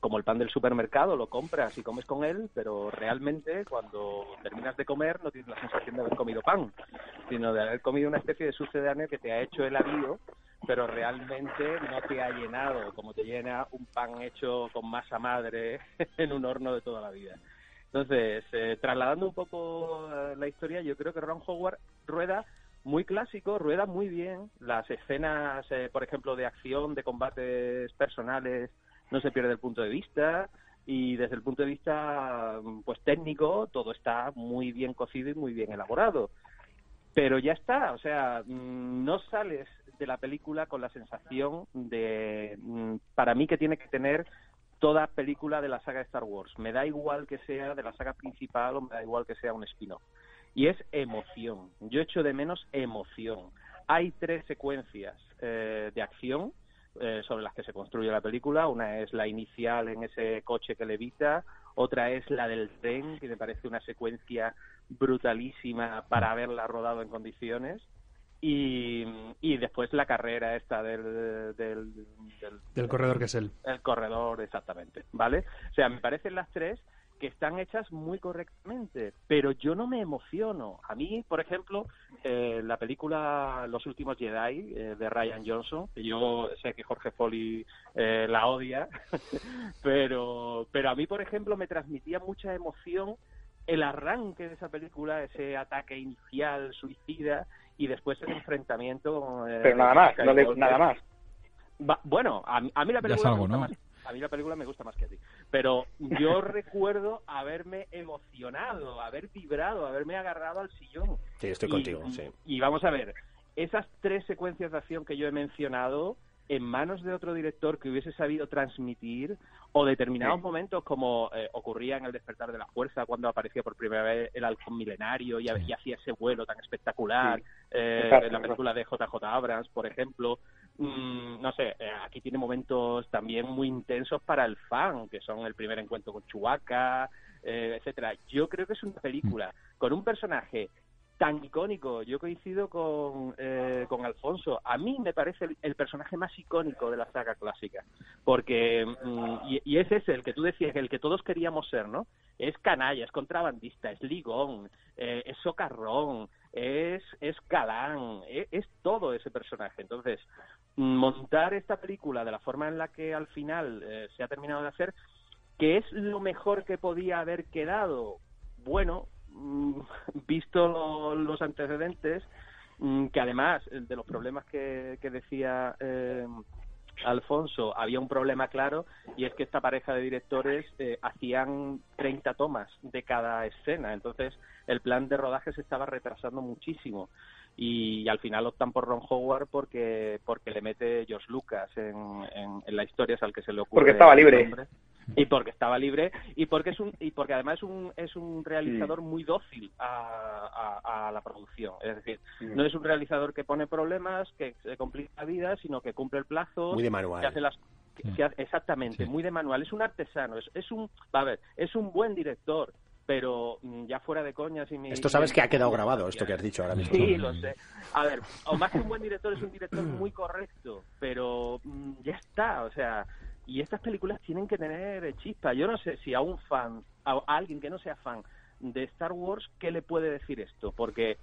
como el pan del supermercado, lo compras y comes con él, pero realmente cuando terminas de comer no tienes la sensación de haber comido pan, sino de haber comido una especie de sucedáneo que te ha hecho el habido pero realmente no te ha llenado como te llena un pan hecho con masa madre en un horno de toda la vida. Entonces, eh, trasladando un poco eh, la historia, yo creo que Ron Howard rueda muy clásico, rueda muy bien. Las escenas, eh, por ejemplo, de acción, de combates personales, no se pierde el punto de vista. Y desde el punto de vista pues técnico, todo está muy bien cocido y muy bien elaborado. Pero ya está, o sea, no sales de la película con la sensación de, para mí, que tiene que tener toda película de la saga de Star Wars. Me da igual que sea de la saga principal o me da igual que sea un spin-off. Y es emoción. Yo echo de menos emoción. Hay tres secuencias eh, de acción eh, sobre las que se construye la película. Una es la inicial en ese coche que levita, otra es la del tren, que me parece una secuencia brutalísima para haberla rodado en condiciones. Y, y, después la carrera esta del del, del, del corredor que es él. El corredor, exactamente, ¿vale? O sea, me parecen las tres que están hechas muy correctamente, pero yo no me emociono. A mí, por ejemplo, eh, la película Los últimos Jedi eh, de Ryan Johnson, que yo sé que Jorge Foley eh, la odia, pero, pero a mí, por ejemplo, me transmitía mucha emoción el arranque de esa película, ese ataque inicial suicida y después el enfrentamiento. Eh, Pero nada más, no le, nada más. Va, bueno, a, a, mí la película algo, me, gusta ¿no? más, a mí la película me gusta más que a ti. Pero yo recuerdo haberme emocionado, haber vibrado, haberme agarrado al sillón. Sí, estoy Y- contigo, sí. Y vamos a ver, esas tres secuencias de acción que yo he mencionado, en manos de otro director que hubiese sabido transmitir, o determinados Sí. momentos como eh, ocurría en El despertar de la fuerza, cuando aparecía por primera vez el halcón milenario y, y hacía ese vuelo tan espectacular, Sí. eh, en la película de JJ Abrams, por ejemplo. Mm, no sé, eh, aquí tiene momentos también muy intensos para el fan, que son el primer encuentro con Chewbacca, eh, etcétera. Yo creo que es una película con un personaje tan icónico. Yo coincido con, eh, con Alfonso. A mí me parece el, el personaje más icónico de la saga clásica. Porque, mm, y, y es el que tú decías, el que todos queríamos ser, ¿no? Es canalla, es contrabandista, es ligón, eh, es socarrón, es, es galán, es, es todo ese personaje. Entonces, montar esta película de la forma en la que al final eh, se ha terminado de hacer, que es lo mejor que podía haber quedado, bueno, mm, visto lo- los antecedentes, mm, que además eh, de los problemas que, que decía eh, Alfonso, había un problema claro y es que esta pareja de directores eh, hacían 30 tomas de cada escena, entonces el plan de rodaje se estaba retrasando muchísimo y, al final optan por Ron Howard porque porque le mete George Lucas en, en, en la historia es al que se le ocurre Porque estaba libre. y porque estaba libre y porque es un y porque además es un es un realizador muy dócil a, a- a la producción es decir no es un realizador que pone problemas que se complica la vida sino que cumple el plazo Muy de manual. que hace las que- que hace- exactamente Sí. muy de manual es un artesano es, es un a ver es un buen director pero mm, ya fuera de coñas y mi- Esto sabes que ha quedado grabado, esto que has dicho ahora mismo. Sí, lo sé. A ver, o más que un buen director, es un director muy correcto, pero mm, ya está, o sea, y estas películas tienen que tener chispa. Yo no sé si a un fan, a alguien que no sea fan de Star Wars, ¿qué le puede decir esto? Porque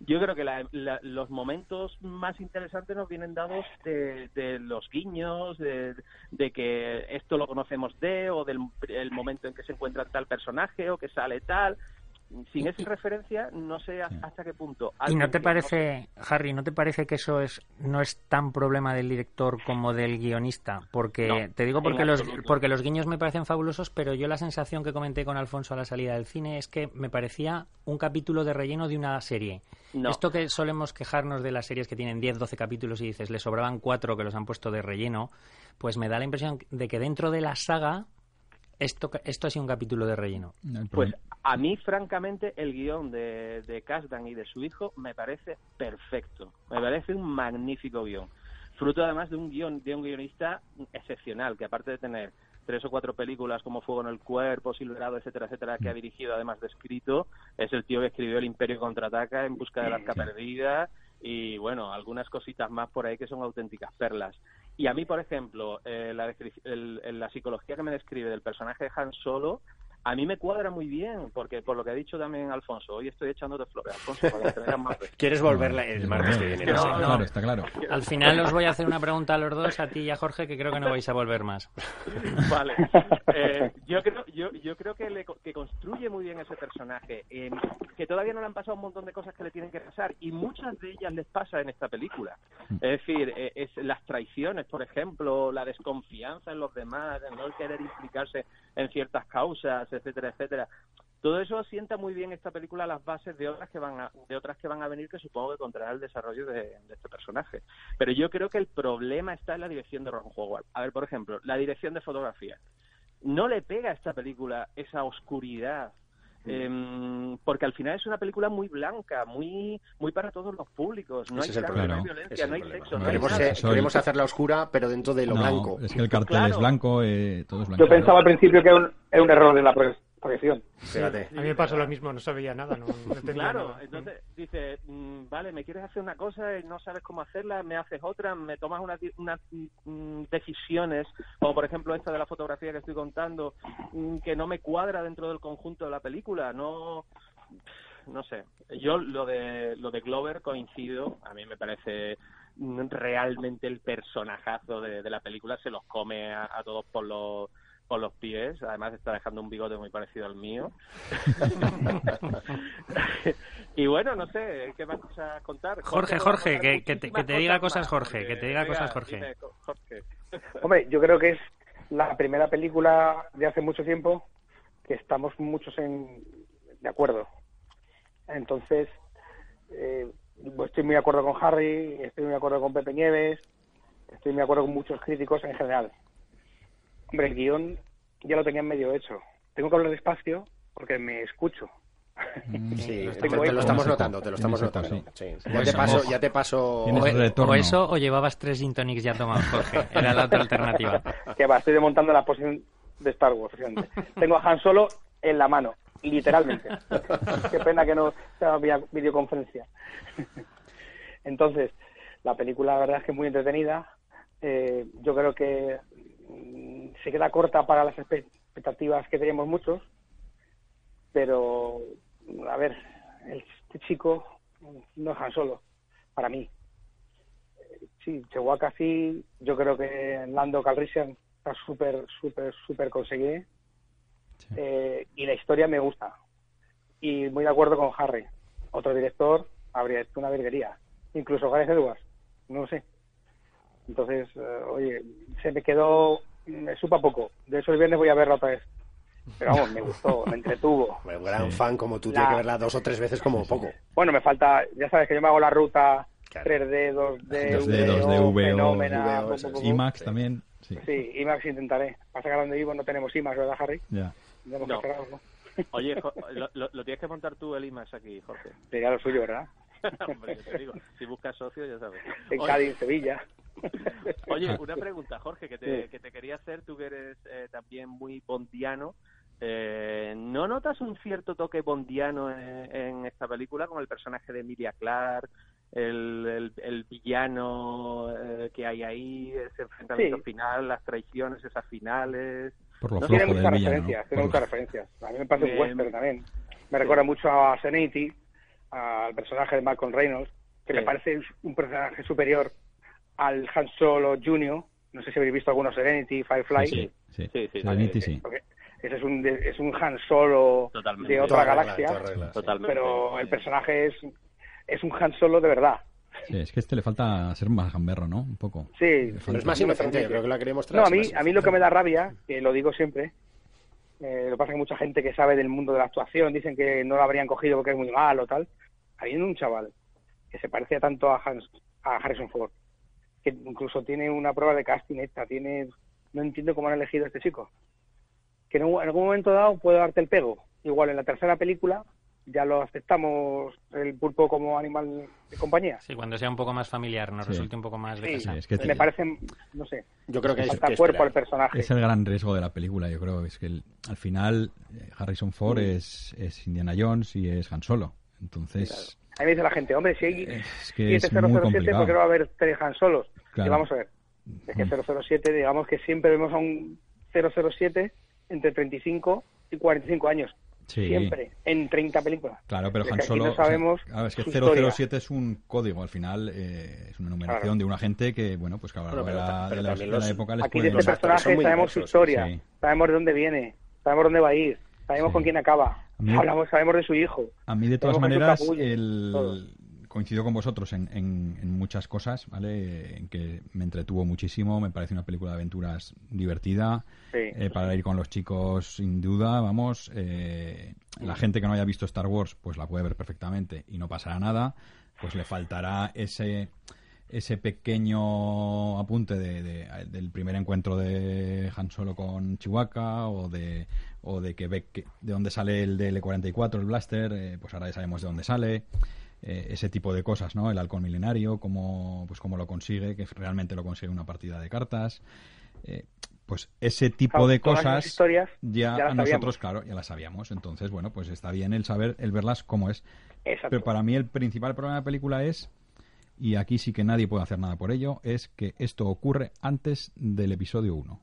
yo creo que la- los momentos más interesantes nos vienen dados de, de los guiños, de, de que esto lo conocemos de, o del el momento en que se encuentra tal personaje, o que sale tal. Sin esa referencia, no sé hasta qué punto. ¿Y no te parece, Harry, no te parece que eso es no es tan problema del director como del guionista? Porque No, te digo porque los absoluto. porque los guiños me parecen fabulosos, pero yo la sensación que comenté con Alfonso a la salida del cine es que me parecía un capítulo de relleno de una serie. No. Esto que solemos quejarnos de las series que tienen 10, 12 capítulos y dices, le sobraban cuatro que los han puesto de relleno, pues me da la impresión de que dentro de la saga esto esto ha sido un capítulo de relleno. El Pues a mí, francamente, el guion de, de Kasdan y de su hijo me parece perfecto. Me parece un magnífico guion. Fruto además de un guion, de un guionista excepcional, que aparte de tener tres o cuatro películas como Fuego en el Cuerpo, Silverado, etcétera, etcétera, que ha dirigido además de escrito, es el tío que escribió El Imperio Contraataca, En busca del arca perdida y, bueno, algunas cositas más por ahí que son auténticas perlas. Y a mí, por ejemplo, eh, la, el- el- la psicología que me describe del personaje de Han Solo, a mí me cuadra muy bien, porque por lo que ha dicho también Alfonso, hoy estoy echándote flores, Alfonso, para que te veas más. ¿Quieres volverla el martes que viene? No, no? no. Claro, está claro. Al final os voy a hacer una pregunta a los dos, a ti y a Jorge, que creo que no vais a volver más. Vale. Eh, yo creo, yo, yo creo que, le, que construye muy bien ese personaje, eh, que todavía no le han pasado un montón de cosas que le tienen que pasar y muchas de ellas les pasa en esta película. Es decir, eh, es las traiciones, por ejemplo, la desconfianza en los demás, el no querer implicarse en ciertas causas, etcétera, etcétera. Todo eso sienta muy bien esta película las bases de otras que van a, de otras que van a venir que supongo que contará el desarrollo de, de este personaje. Pero yo creo que el problema está en la dirección de Ron Howard. A ver, por ejemplo, la dirección de fotografía. No le pega a esta película esa oscuridad. Em, porque al final es una película muy blanca, muy muy para todos los públicos. No Ese hay sangre, no hay violencia, no hay problema. sexo, no hay Queremos, nada. hacerla oscura, pero dentro de lo No, blanco. Es que el cartel Claro. es blanco, eh, todo es blanco. Yo pensaba al principio que era un, era un error de la proyección. Fíjate. A mí me pasó lo mismo, no sabía nada, no, no entendía Claro, nada. entonces dice, mm, vale, me quieres hacer una cosa y no sabes cómo hacerla, me haces otra, me tomas unas unas, mm, decisiones, como por ejemplo esta de la fotografía que estoy contando, mm, que no me cuadra dentro del conjunto de la película, no no sé. Yo lo de lo de Glover coincido, a mí me parece realmente el personajazo de, de la película, se los come a, a todos por los por los pies, además está dejando un bigote muy parecido al mío. y bueno, no sé, ¿qué más cosas contar? Jorge, Jorge, contar que- que te- muchísimas que te diga cosas, más, Jorge, que te diga venga, cosas, Jorge. dime, Jorge. Hombre, yo creo que es la primera película de hace mucho tiempo que estamos muchos en, de acuerdo. Entonces, eh, pues estoy muy de acuerdo con Harry, estoy muy de acuerdo con Pepe Nieves, estoy muy de acuerdo con muchos críticos en general. Hombre, el guion ya lo tenían medio hecho. Tengo que hablar despacio porque me escucho. Sí, Los te, lo estamos notando, te lo estamos notando. Sí. Pues Ya te paso, ya te paso. O, eso o llevabas tres gin tonics ya tomados, Jorge. Era la otra alternativa. que va, estoy desmontando la posición de Star Wars. fíjate. Tengo a Han Solo en la mano, literalmente. Qué pena que no sea vía videoconferencia. Entonces, la película la verdad es que es muy entretenida. Eh, yo creo que mm, se queda corta para las expectativas que teníamos muchos, pero a ver, este chico no es Han Solo, para mí. Sí, Chewbacca sí, yo creo que Lando Calrissian está súper, súper, súper conseguido. Sí. Eh, y la historia me gusta. Y muy de acuerdo con Harry. Otro director habría hecho una virguería. Incluso Gareth Edwards, no lo sé. Entonces, eh, oye, se me quedó, me supa poco. De eso el viernes voy a verla otra vez. Pero vamos, me gustó, me entretuvo. Un gran Sí. fan como tú, La- tiene que verla dos o tres veces como poco. Bueno, me falta, ya sabes que yo me hago la ruta Claro. 3D, 2D, 2D, VO, 2D, VO, fenómena, VO, pum, eso pum, es. pum. IMAX Sí. también. Sí. Sí, IMAX intentaré. Pasa que donde vivo no tenemos IMAX, ¿verdad, Harry? Ya. Tenemos No. Oye, lo, lo- lo tienes que montar tú el IMAX aquí, Jorge. Sería lo suyo, ¿verdad? Hombre, yo te digo, si buscas socio, ya sabes. En Oye, Cádiz, en Sevilla. Oye, una pregunta, Jorge, que te, Sí. que te quería hacer, tú que eres eh, también muy bondiano. Eh, ¿No notas un cierto toque bondiano en, en esta película con el personaje de Emilia Clarke, el, el, el villano eh, que hay ahí, ese enfrentamiento Sí. final, las traiciones, esas finales? Por lo No Tiene muchas referencias, tiene muchas referencias. A mí me parece un western también. Me recuerda mucho a Serenity, al personaje de Malcolm Reynolds, que Sí. me parece un personaje superior al Han Solo Jr. No sé si habéis visto algunos Serenity, Firefly. Sí, sí. Sí, sí, Serenity, sí. ese es un, de- es un Han Solo Totalmente. de otra regla, galaxia, regla. Totalmente. pero el personaje es, es un Han Solo de verdad. Sí, es que a este le falta ser más gamberro, ¿no? Un poco. Sí, Pero es más inocente, creo que la quería mostrar. No, a mí, a mí lo que me da rabia, que lo digo siempre, eh, lo que pasa es que mucha gente que sabe del mundo de la actuación dicen que no lo habrían cogido porque es muy malo o tal. Habiendo un chaval que se parece tanto a, Hans, a Harrison Ford, que incluso tiene una prueba de casting esta, tiene, no entiendo cómo han elegido a este chico. Que en, un- en algún momento dado puede darte el pego. Igual en la tercera película ya lo aceptamos el pulpo como animal de compañía. Sí, cuando sea un poco más familiar, nos Sí. resulte un poco más de Sí, casa. Sí, es que me parece, no sé, Yo creo que cuerpo al personaje. Es el gran riesgo de la película, yo creo. Es que el- al final eh, Harrison Ford Mm. es, es Indiana Jones y es Han Solo. Entonces, A mí me dice la gente, hombre, si hay es que es muy 7007, complicado. ¿por qué no va a haber tres Han Solos? Claro. Y vamos a ver, es que Mm. 007, digamos que siempre vemos a un 007 entre 35 y 45 años. Sí. Siempre, en 30 películas. Claro, pero Es Han Solo. no sabemos claro, es que su 007 es un código, al final eh, es una numeración Claro. de una gente que, bueno, pues que a lo largo Bueno, de la, de la- de la época les Aquí de este personaje muy sabemos su diversos, historia, sí. sabemos de dónde viene, sabemos dónde va a ir, sabemos Sí. con quién acaba, mí- hablamos, sabemos de su hijo. A mí, de todas maneras, el... coincido con vosotros en, en- en muchas cosas, ¿vale? En que me entretuvo muchísimo, me parece una película de aventuras divertida, Sí. eh, para ir con los chicos sin duda, vamos. eh, la gente que no haya visto Star Wars, pues la puede ver perfectamente y no pasará nada, pues le faltará ese ese pequeño apunte de, de- del primer encuentro de Han Solo con Chewbacca o de o de que ve que- de dónde sale el DL-44, el blaster, eh, pues ahora ya sabemos de dónde sale. eh, ese tipo de cosas, ¿no? El halcón milenario, cómo, pues cómo lo consigue, que realmente lo consigue una partida de cartas. eh, pues ese tipo de todas cosas historias ya, a nosotros, sabíamos. claro, ya las sabíamos. Entonces, bueno, pues está bien el saber, el verlas cómo es. Exacto. Pero para mí el principal problema de la película es, y aquí sí que nadie puede hacer nada por ello, es que esto ocurre antes del episodio 1.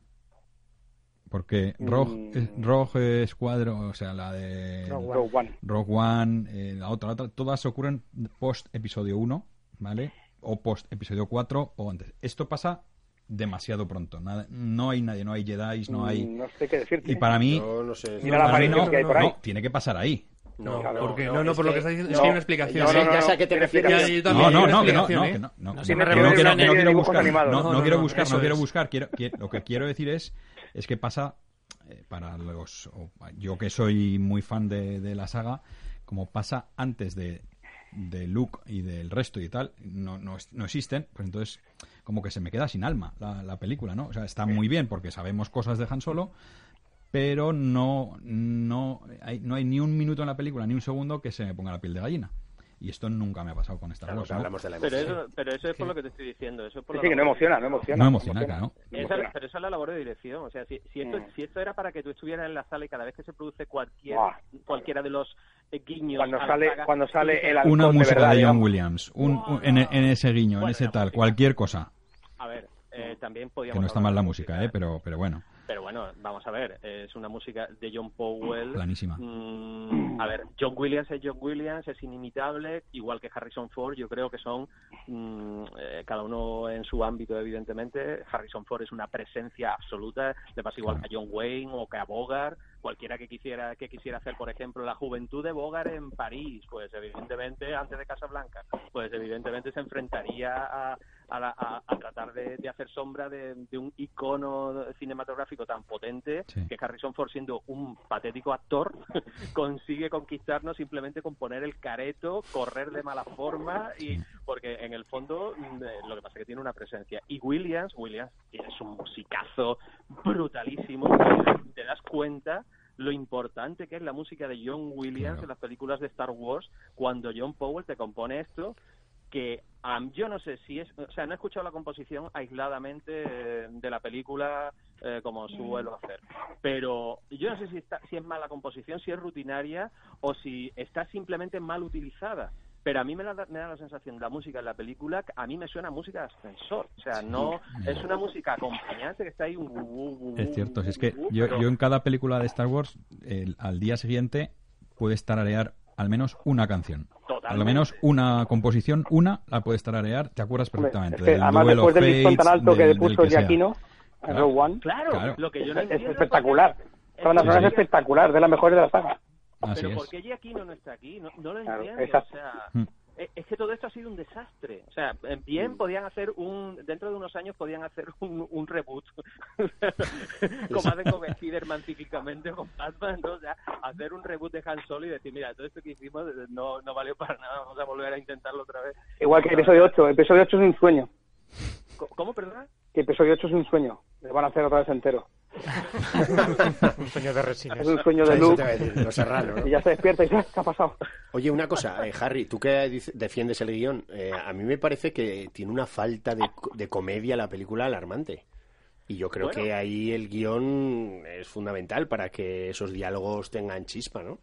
Porque Rogue, Mm. eh, Rogue Squadron, o sea, la de Rogue One. Rogue One, eh, la otra, la otra, todas ocurren post episodio 1, ¿vale? O post episodio 4 o antes. Esto pasa demasiado pronto. Nada- no hay nadie, no hay Jedi, no hay... Mm, No sé qué decirte. Y para mí... Yo no sé. Mira la para mí no, que hay por ahí. no, tiene que pasar ahí. No, claro, porque no, no, no, es por lo que- que está diciendo, es no, que hay una explicación. Ya sé, No, no, ya no, sé a qué te tiene refieres. Ya, yo No, también, no, hay una no, que no, explicación, no, ¿eh? que no, no, No que se no, me que no revela quiero- una que no serie de quiero dibujos buscar, animados. no, No, no no, quiero no, buscar, eso no quiero es. buscar, quiero, quiero- lo que quiero decir es es que pasa eh, para los yo que soy muy fan de, de la saga como pasa antes de de Luke y del resto y tal no, no, no existen pues entonces como que se me queda sin alma la, la película no o sea está muy bien porque sabemos cosas de Han Solo pero no no hay, no hay ni un minuto en la película ni un segundo que se me ponga la piel de gallina y esto nunca me ha pasado con Star Claro, Wars ¿no? hablamos de la Pero eso, pero eso es por lo que te estoy diciendo. Eso es por Sí, sí, que no emociona, no emociona. no emociona claro Esa- Emociona. pero esa es la labor de dirección. O sea, si, si, esto, Mm. si esto era para que tú estuvieras en la sala y cada vez que se produce cualquier, cualquiera de los eh, guiños. Cuando sale, saga, cuando sale el una halcón de música verdad, de John digamos. Williams un, un- en, en ese guiño en Bueno, ese la tal música. cualquier cosa A ver, eh, también podíamos. que no está mal la música eh pero pero bueno Pero bueno, vamos a ver, es una música de John Powell. planísima Mm, a ver, John Williams es John Williams, es inimitable, igual que Harrison Ford, yo creo que son mm, eh, cada uno en su ámbito, evidentemente. Harrison Ford es una presencia absoluta, le pasa igual Claro. que a John Wayne o que a Bogart, cualquiera que quisiera que quisiera hacer, por ejemplo, la juventud de Bogart en París, pues evidentemente antes de Casablanca, pues evidentemente se enfrentaría a, a, la- a- a tratar de, de hacer sombra de, de un icono cinematográfico tan potente Sí. que Harrison Ford siendo un patético actor consigue conquistarnos simplemente con poner el careto, correr de mala forma y porque en el fondo mm, eh, lo que pasa es que tiene una presencia y Williams, Williams es un musicazo brutalísimo, te das cuenta lo importante que es la música de John Williams Claro. en las películas de Star Wars cuando John Powell te compone esto que am, yo no sé si es, o sea, no he escuchado la composición aisladamente eh, de la película eh, como suelo hacer, pero yo no sé si, está, si es mala composición, si es rutinaria o si está simplemente mal utilizada. Pero a mí me, la da- me da la sensación, la música en la película, a mí me suena música de ascensor. O sea, no es una música acompañante que está ahí. un Es cierto, si es que yo, pero- yo en cada película de Star Wars, el- al día siguiente, puedes tararear al menos una canción. Al Totalmente. menos una composición, una la puedes tararear, te acuerdas perfectamente. es que del además Duel después del listón tan alto que del- puso que. Giacchino en Claro. Rogue One, Claro, Claro. lo que yo no es entiendo espectacular. zona sí. es espectacular, de las mejores de la saga. Así Pero es. ¿por qué Giacchino no está aquí? No, no lo Claro, entiendo. exacto. O sea, Mm. Es es que todo esto ha sido un desastre. O sea, eh, bien podían hacer un, dentro de unos años podían hacer un, un reboot, como hacen con Spiderman típicamente con Batman, ¿no? O sea, hacer un reboot de Han Solo y decir, mira, todo esto que hicimos eh, no, no valió para nada, vamos a volver a intentarlo otra vez. Igual que el episodio 8. El episodio 8 es un sueño. ¿Cómo, perdona? Que el episodio 8 es un sueño. Le van a hacer otra vez entero. Un sueño de resines. Es un sueño de decir, lo serrano, ¿no? y ya se despierta y dice, "Ah, ¿qué ha pasado? Oye, una cosa, eh, Harry, tú que defiendes el guion, eh, a mí me parece que tiene una falta de, co- de comedia la película alarmante. Y yo creo Bueno. que ahí el guion es fundamental para que esos diálogos tengan chispa, ¿no?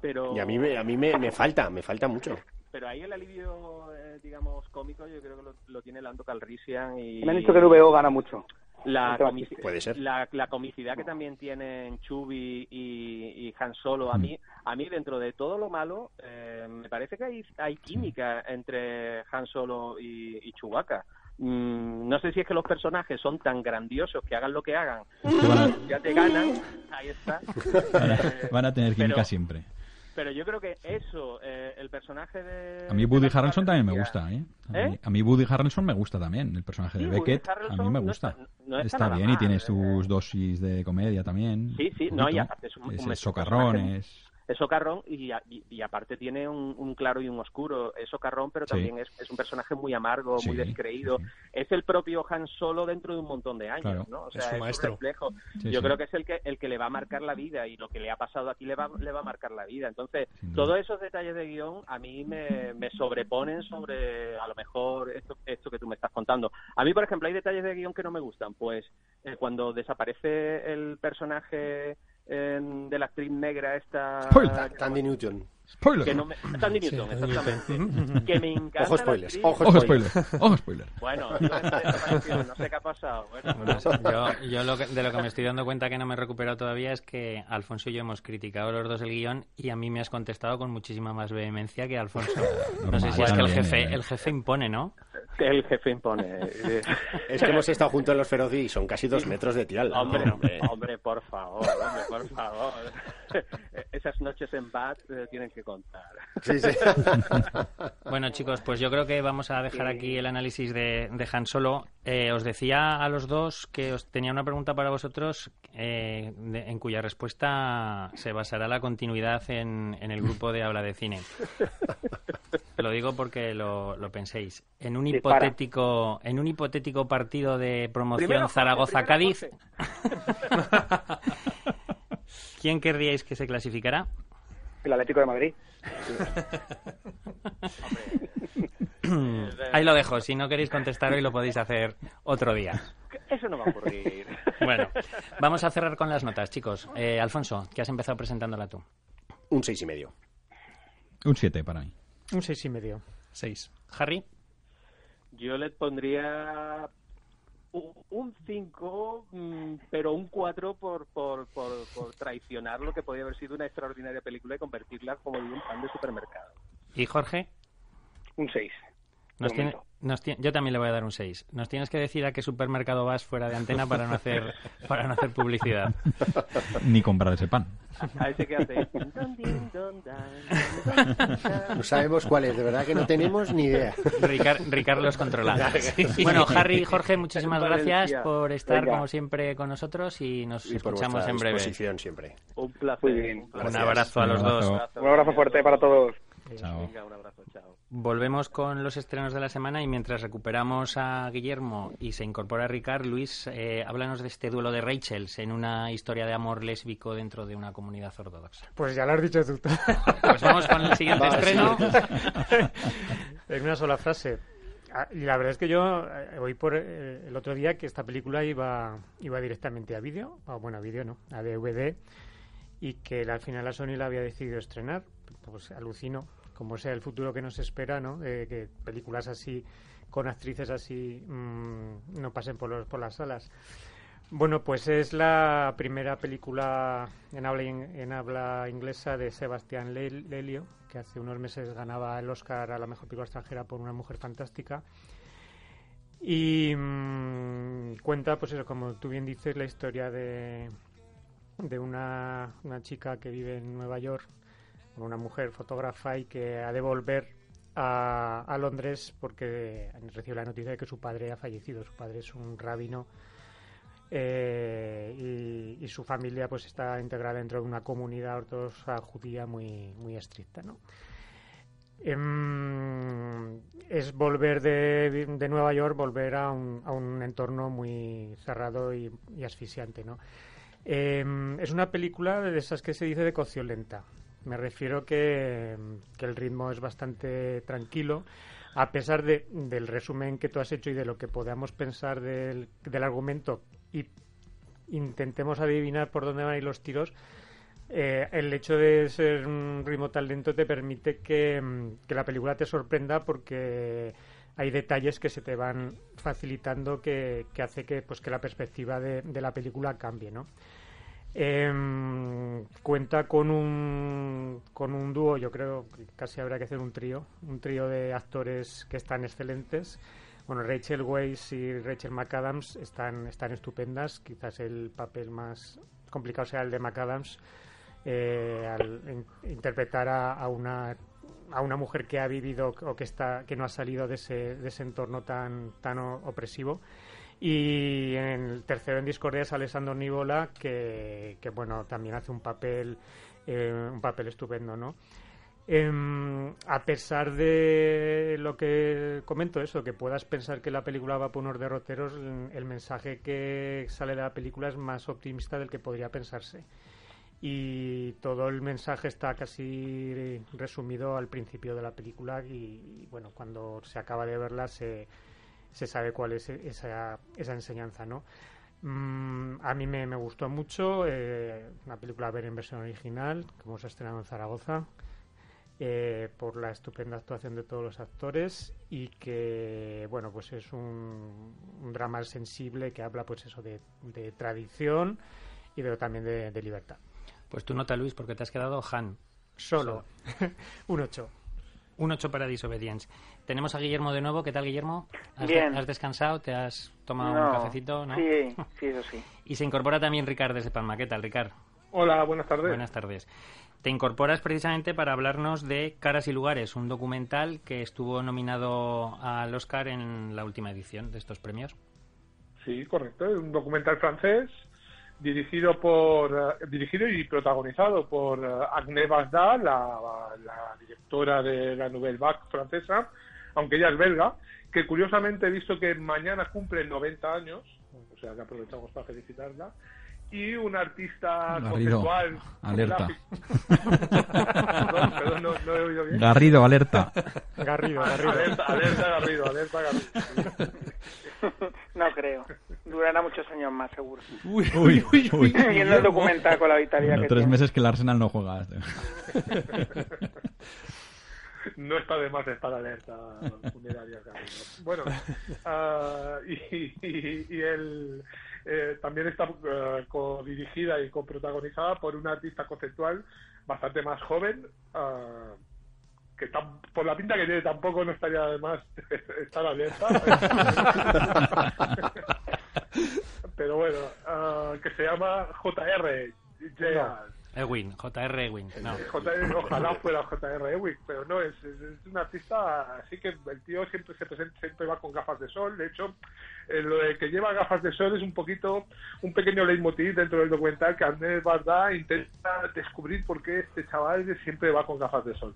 Pero... Y a mí, me, a mí me, me falta, me falta mucho. Pero ahí el alivio, eh, digamos, cómico, yo creo que lo, lo tiene Lando Calrissian y... Me han dicho que NVO gana mucho. La, comici-. Puede ser. La, la comicidad que también tienen Chubby y, y Han Solo, a Mm. mí, a mí dentro de todo lo malo, eh, me parece que hay, hay química entre Han Solo y, y Chewbacca. Mm, no sé si es que los personajes son tan grandiosos que hagan lo que hagan, que van a- ya te ganan, ahí está. Van a, Eh, van a tener química pero- siempre. Pero yo creo que eso, eh, el personaje de... A mí Woody Harrelson también me gusta, ¿eh? A mí, ¿Eh? a mí Woody Harrelson me gusta también, el personaje Sí, de Beckett, a mí me no gusta. está- no está está nada bien y tiene mal, sus eh. dosis de comedia también. Sí, sí, no, y aparte es un- Es- un es personaje- socarrón, es... es socarrón y, a- y, y aparte tiene un, un claro y un oscuro. Es socarrón, pero Sí. también es, es un personaje muy amargo, muy descreído. sí, sí. Es el propio Han Solo dentro de un montón de años, Claro. ¿no? O Es sea, es, maestro. un reflejo. Sí, Yo sí. creo que es el que el que le va a marcar la vida y lo que le ha pasado aquí le va, le va a marcar la vida. Entonces, todos esos detalles de guion a mí me, me sobreponen sobre, a lo mejor, esto, esto que tú me estás contando. A mí, por ejemplo, hay detalles de guion que no me gustan. Pues eh, cuando desaparece el personaje eh, de la actriz negra esta... Tandy Newton. ¡Spoiler! que no me, Tandy Newton, exactamente. que me encanta Ojo spoilers, actriz. ojo ¡Ojo spoiler. spoiler! ¡Ojo spoiler! Bueno, no sé qué ha pasado. Bueno, Bueno, yo, yo lo que- de lo que me estoy dando cuenta que no me he recuperado todavía es que Alfonso y yo hemos criticado los dos el guion y a mí me has contestado con muchísima más vehemencia que Alfonso. No sé si es que el jefe, el jefe impone, ¿no? el jefe impone. Es que hemos estado juntos en los Feroz y son casi dos metros de tiral. Hombre, Hombre. hombre, por favor, hombre, por favor. esas noches en Bath eh, tienen que contar. Sí, sí. Bueno, chicos, pues yo creo que vamos a dejar aquí el análisis de, de Han Solo. Eh, os decía a los dos que os tenía una pregunta para vosotros eh, de- en cuya respuesta se basará la continuidad en, en el grupo de Habla de Cine. Lo digo porque lo, lo penséis. En un hipotético en un hipotético partido de promoción Zaragoza-Cádiz, primero ¿quién querríais que se clasificara? El Atlético de Madrid. Ahí lo dejo. Si no queréis contestar hoy lo podéis hacer otro día. Eso no va a ocurrir. Bueno, vamos a cerrar con las notas, chicos. Eh, Alfonso, que has empezado presentándola tú. Un seis y medio. Un 7 para mí. Un seis y medio. Seis. Harry, Yo le pondría un 5, pero un 4 por, por, por, por traicionar lo que podía haber sido una extraordinaria película y convertirla como en un pan de supermercado. y Jorge. Un 6. Nos De tiene-. Nos ti- yo también le voy a dar un 6. Nos tienes que decir a qué supermercado vas fuera de antena para no hacer, para no hacer publicidad. Ni comprar ese pan. A ese que hace. No sabemos cuál es, de verdad que no tenemos ni idea. Ricard, Ricardo los controla. Bueno, Harry y Jorge, muchísimas gracias por estar Venga. como siempre con nosotros y nos Y escuchamos en breve. siempre. Un placer. Muy bien. un placer. Un abrazo a los Un dos. abrazo. Un abrazo fuerte para todos. Chao. Venga, un abrazo, chao. Volvemos con los estrenos de la semana y mientras recuperamos a Guillermo y se incorpora Ricard, Luis, eh, háblanos de este duelo de Rachels en una historia de amor lésbico dentro de una comunidad ortodoxa. Pues ya lo has dicho tú. Pues vamos con el siguiente Va, estreno. en una sola frase. Ah, Y la verdad es que yo eh, oí por eh, el otro día que esta película iba, iba directamente a vídeo, o bueno, a vídeo no, a DVD, y que la- al final la Sony la había decidido estrenar. Pues alucino, como sea el futuro que nos espera, ¿no? De que películas así, con actrices así, mm, no pasen por, los, por las salas. Bueno, pues es la primera película en habla, en habla inglesa de Sebastián Le- Lelio, que hace unos meses ganaba el Oscar a la mejor película extranjera por Una mujer fantástica. Y mm, cuenta, pues eso, como tú bien dices, la historia de, de una, una chica que vive en Nueva York, una mujer fotógrafa y que ha de volver a, Londres porque recibe la noticia de que su padre ha fallecido. Su padre es un rabino eh, y, su familia pues está integrada dentro de una comunidad ortodoxa judía muy, muy estricta. Em, es volver de, de Nueva York, volver a un, a un entorno muy cerrado y, asfixiante. Em, es una película de esas que se dice de cocción lenta. Me refiero que, que el ritmo es bastante tranquilo, a pesar de, del resumen que tú has hecho y de lo que podamos pensar del, del argumento y intentemos adivinar por dónde van a los tiros, eh, el hecho de ser un ritmo tan lento te permite que, que la película te sorprenda porque hay detalles que se te van facilitando que, que hace que pues que la perspectiva de, de la película cambie, ¿no? Em, cuenta con un con un dúo, yo creo que casi habría que hacer un trío, un trío de actores que están excelentes. Bueno, Rachel Weisz y Rachel McAdams están, están estupendas. Quizás el papel más complicado sea el de McAdams eh, al in- interpretar a, a una a una mujer que ha vivido o que está que no ha salido de ese, de ese entorno tan tan opresivo y en el tercero en discordia es Alessandro Nivola que, que bueno también hace un papel eh, un papel estupendo no Em, a pesar de lo que comento eso que puedas pensar que la película va por unos derroteros el mensaje que sale de la película es más optimista del que podría pensarse. Y todo el mensaje está casi resumido al principio de la película y, y, bueno cuando se acaba de verla se, se sabe cuál es esa, esa enseñanza no Mm, a mí me, me gustó mucho eh, una película a ver en versión original como se ha estrenado en Zaragoza eh, por la estupenda actuación de todos los actores y que bueno pues es un, un drama sensible que habla pues eso de, de tradición y de, también de, de libertad Pues tu nota, Luis, porque te has quedado Han. Solo. un 8. Un 8 para Disobedience. Tenemos a Guillermo de nuevo. ¿Qué tal, Guillermo? ¿Has, Bien. ¿Has descansado? ¿Te has tomado No, un cafecito? ¿no? Sí, sí, eso sí. Y se incorpora también Ricard desde Palma. ¿Qué tal, Ricard? Hola, buenas tardes. Buenas tardes. Te incorporas precisamente para hablarnos de Caras y Lugares, un documental que estuvo nominado al Oscar en la última edición de estos premios. Sí, correcto. Es un documental francés dirigido por eh, dirigido y protagonizado por uh, Agnès Varda, la, la, directora de la Nouvelle Vague francesa, aunque ella es belga, que curiosamente he visto que mañana cumple 90 años, o sea que aprovechamos para felicitarla, y un artista Garrido, conceptual. alerta. perdón, perdón, no, no, he oído bien. Garrido, alerta. Garrido, Garrido. Alerta, alerta, Garrido, alerta, Garrido. No creo. Durará muchos años más, seguro. Uy, uy, uy. uy. Viendo el documental con la vitalidad Bueno, que tres tiene. meses que el Arsenal no juega. no está de más estar alerta funeraria. Bueno, ah, y, y, y el, eh, también está eh, co-dirigida y coprotagonizada por una artista conceptual bastante más joven, ah, que tam- por la pinta que tiene tampoco no estaría de más estar alerta. Pero bueno, ah, que se llama JR. J.R. Ewin, J.R. Ewin. No. JR, ojalá fuera J.R. Ewing, pero no, es, es, es un artista así que el tío siempre se presenta, siempre va con gafas de sol. De hecho, eh, lo de que lleva gafas de sol es un poquito, un pequeño leitmotiv dentro del documental que Andrés Bardá intenta descubrir por qué este chaval siempre va con gafas de sol.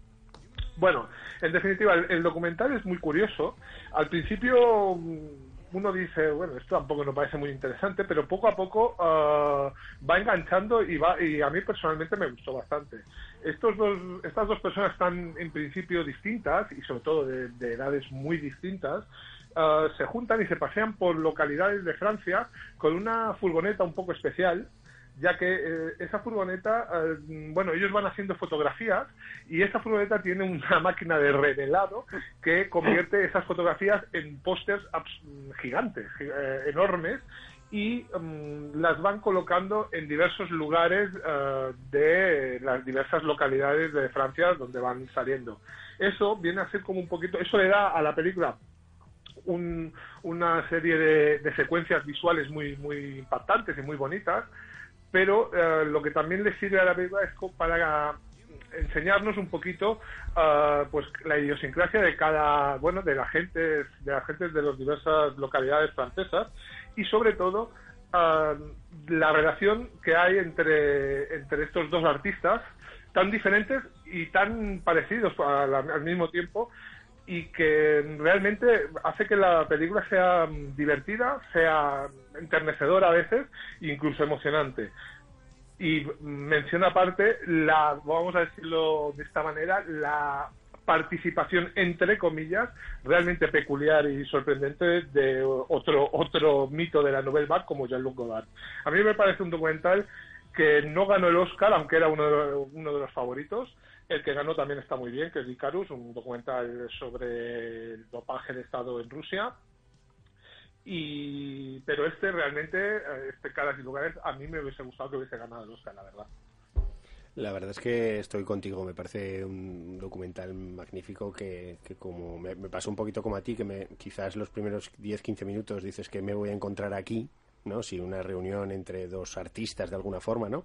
Bueno, en definitiva, el, el documental es muy curioso. Al principio mm, uno dice, bueno, esto tampoco nos parece muy interesante, pero poco a poco ah, va enganchando y va y a mí personalmente me gustó bastante. Estos dos, estas dos personas están en principio distintas y sobre todo de, de edades muy distintas. ah, se juntan y se pasean por localidades de Francia con una furgoneta un poco especial ya que eh, esa furgoneta, eh, bueno, ellos van haciendo fotografías y esa furgoneta tiene una máquina de revelado que convierte esas fotografías en pósters gigantes, gi- eh, enormes, y mm, las van colocando en diversos lugares eh, de las diversas localidades de Francia donde van saliendo. Eso viene a ser como un poquito, eso le da a la película un- una serie de, de secuencias visuales muy, muy impactantes y muy bonitas, pero eh, lo que también le sirve a la película es para enseñarnos un poquito ah, pues la idiosincrasia de cada bueno de la gente de las gentes de las diversas localidades francesas y sobre todo ah, la relación que hay entre entre estos dos artistas tan diferentes y tan parecidos la- al mismo tiempo y que realmente hace que la película sea mm, divertida, sea enternecedora a veces, incluso emocionante. Y menciona aparte la, vamos a decirlo de esta manera, la participación entre comillas realmente peculiar y sorprendente de otro otro mito de la Nouvelle Vague como Jean-Luc Godard. A mí me parece un documental que no ganó el Oscar, aunque era uno de, uno de los favoritos. El que ganó también está muy bien, que es Icarus, un documental sobre el dopaje de Estado en Rusia. Y, pero este realmente, eh, este Caras y Lugares, a mí me hubiese gustado que hubiese ganado el Oscar, la verdad. La verdad es que estoy contigo, me parece un documental magnífico que, que como me, me pasó un poquito como a ti, que me, quizás los primeros 10-15 minutos dices que me voy a encontrar aquí, ¿no? Si una reunión entre dos artistas de alguna forma, ¿no?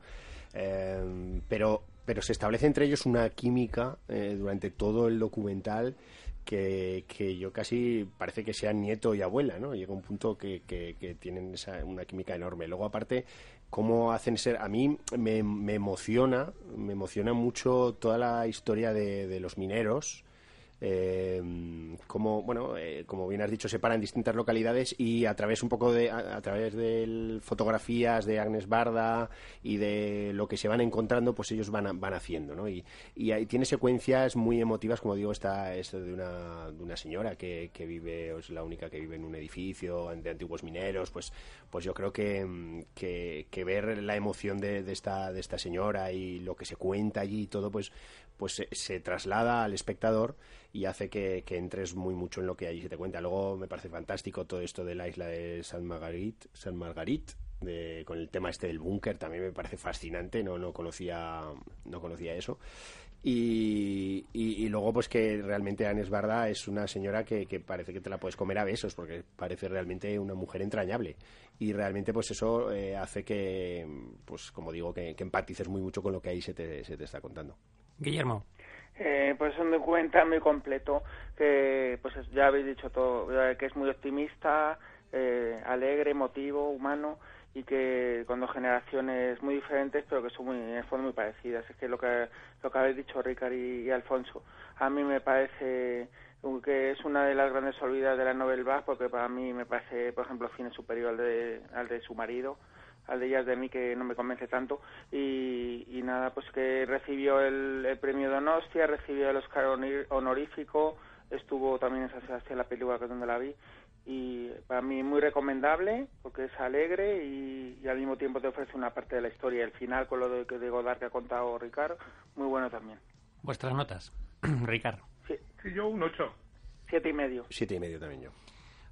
Eh, pero, pero se establece entre ellos una química eh, durante todo el documental que, que yo casi parece que sean nieto y abuela, ¿no? Llega un punto que, que, que tienen esa, una química enorme. Luego, aparte, cómo hacen ser... A mí me, me emociona, me emociona mucho toda la historia de, de los mineros, eh, como bueno eh, como bien has dicho se para en distintas localidades y a través un poco de a, través de fotografías de Agnes Barda y de lo que se van encontrando pues ellos van a- van haciendo ¿no? y, y tiene secuencias muy emotivas como digo esta es de una de una señora que, que vive o es la única que vive en un edificio de antiguos mineros pues pues yo creo que, que, que ver la emoción de, de esta de esta señora y lo que se cuenta allí y todo pues pues se, traslada al espectador y hace que, que entres muy mucho en lo que allí se te cuenta. Luego me parece fantástico todo esto de la isla de San Margarit, San Margarit de, con el tema este del búnker, también me parece fascinante, no, no, conocía, no conocía eso. Y, y, luego, pues que realmente Anes Barda es una señora que, que, parece que te la puedes comer a besos, porque parece realmente una mujer entrañable. Y realmente, pues eso eh, hace que, pues como digo, que, que, empatices muy mucho con lo que ahí se te, se te está contando. Guillermo. Eh, pues es un documental muy completo, que pues ya habéis dicho todo, que es muy optimista, eh, alegre, emotivo, humano y que con dos generaciones muy diferentes pero que son muy, en fondo muy parecidas. Es que lo que, lo que habéis dicho Ricard y, Alfonso, a mí me parece que es una de las grandes olvidas de la Bass porque para mí me parece, por ejemplo, cine superior al de, al de su marido, al de ellas de mí que no me convence tanto y, y nada, pues que recibió el, el premio Donostia, recibió el Oscar honorífico, estuvo también en San Sebastián la película que es donde la vi y para mí muy recomendable porque es alegre y, al mismo tiempo te ofrece una parte de la historia. El final con lo de, de Godard que ha contado Ricardo, muy bueno también. ¿Vuestras notas, Ricardo? Sí. yo un 8. Siete y medio. Siete y medio también yo.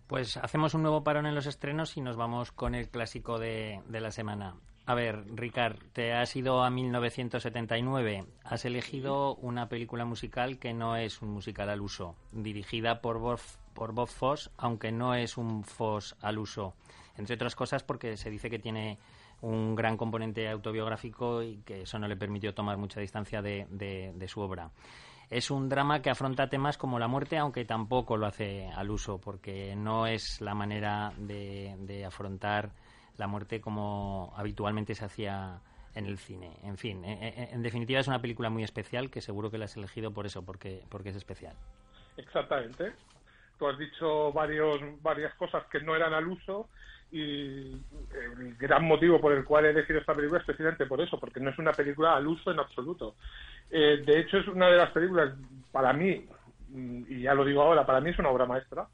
Pues hacemos un nuevo parón en los estrenos y nos vamos con el clásico de, de la semana. A ver, Ricard, te has ido a 1979. Has elegido una película musical que no es un musical al uso, dirigida por Bob, por Bob Foss, aunque no es un Foss al uso. Entre otras cosas porque se dice que tiene un gran componente autobiográfico y que eso no le permitió tomar mucha distancia de, de, su obra. Es un drama que afronta temas como la muerte, aunque tampoco lo hace al uso, porque no es la manera de, afrontar la muerte como habitualmente se hacía en el cine. En fin, en, eh, eh, en, definitiva es una película muy especial que seguro que la has elegido por eso, porque, porque es especial. Exactamente. Tú has dicho varios, varias cosas que no eran al uso y el gran motivo por el cual he elegido esta película es precisamente por eso, porque no es una película al uso en absoluto. Eh, de hecho, es una de las películas, para mí, y ya lo digo ahora, para mí es una obra maestra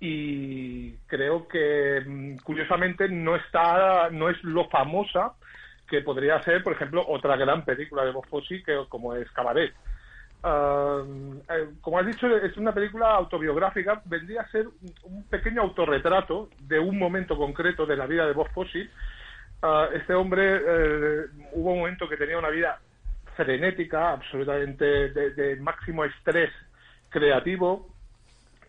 y creo que mm, curiosamente no está no es lo famosa que podría ser por ejemplo otra gran película de Bob que como es Cabaret eh, como has dicho es una película autobiográfica vendría a ser un pequeño autorretrato de un momento concreto de la vida de Bob Fosse. Ah, este hombre eh, hubo un momento que tenía una vida frenética absolutamente de máximo estrés creativo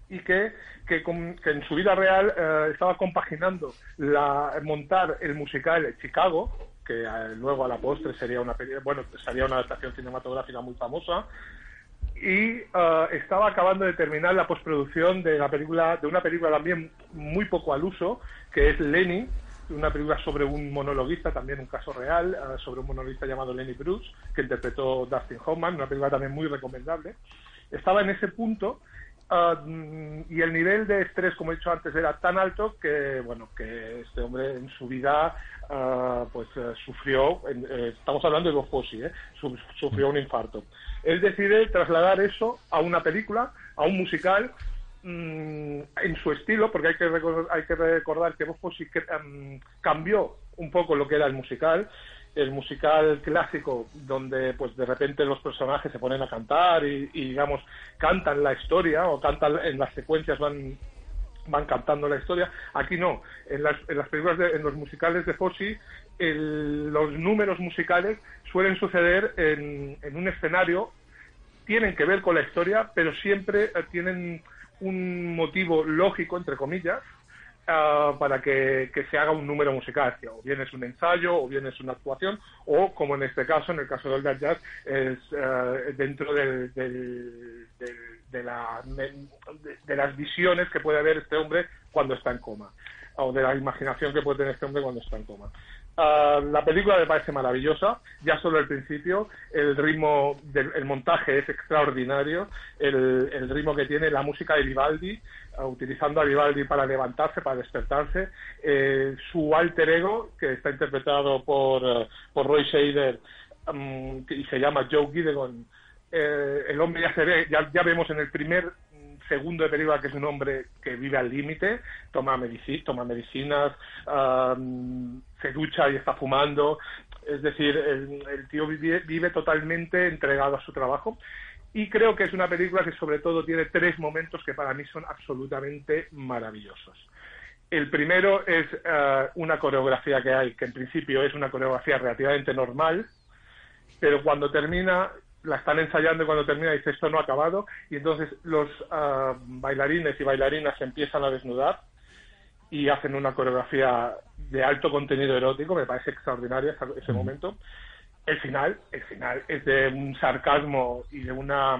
y que, que, en su vida real eh, estaba compaginando la, montar el musical Chicago, que eh, luego a la postre sería una bueno sería una adaptación cinematográfica muy famosa y eh, estaba acabando de terminar la postproducción de la película de una película también muy poco al uso que es Lenny una película sobre un monologuista, también un caso real, sobre un monologuista llamado Lenny Bruce, que interpretó Dustin Hoffman, una película también muy recomendable. Estaba en ese punto Ah, y el nivel de estrés, como he dicho antes, era tan alto que, bueno, que este hombre en su vida, uh, pues uh, sufrió, eh, estamos hablando de Bob Fosse, ¿eh? sufrió un infarto. Él decide trasladar eso a una película, a un musical, um, en su estilo, porque hay que hay que, recordar que Bob Fosse um, cambió un poco lo que era el musical, el musical clásico donde pues de repente los personajes se ponen a cantar y, digamos cantan la historia o cantan en las secuencias van van cantando la historia. Aquí no. En las, en las películas en los musicales de Fosse los números musicales suelen suceder en, en un escenario tienen que ver con la historia pero siempre eh, tienen un motivo lógico entre comillas para que, se haga un número musical, o bien es un ensayo, o bien es una actuación, o como en este caso, en el caso del Jazz, es eh, dentro del, de, la, de, las visiones que puede haber este hombre cuando está en coma, o de la imaginación que puede tener este hombre cuando está en coma. Ah, la película me parece maravillosa, ya solo el principio, el ritmo del montaje es extraordinario, el, el, ritmo que tiene la música de Vivaldi, ah, utilizando a Vivaldi para levantarse, para despertarse, eh, su alter ego, que está interpretado por, eh, Roy Shader mm, y se llama Joe Gideon, eh, el hombre ya se ve, ya vemos en el primer segundo de película que es un hombre que vive al límite, toma, toma medicinas, se ducha y está fumando, es decir, el, tío vive, vive totalmente entregado a su trabajo. Y creo que es una película que sobre todo tiene tres momentos que para mí son absolutamente maravillosos. El primero es eh, una coreografía que hay, que en principio es una coreografía relativamente normal, pero cuando termina, la están ensayando y cuando termina dice esto no ha acabado, y entonces los eh, bailarines y bailarinas se empiezan a desnudar y hacen una coreografía de alto contenido erótico, me parece extraordinaria ese momento. El final, el final es de un sarcasmo y de una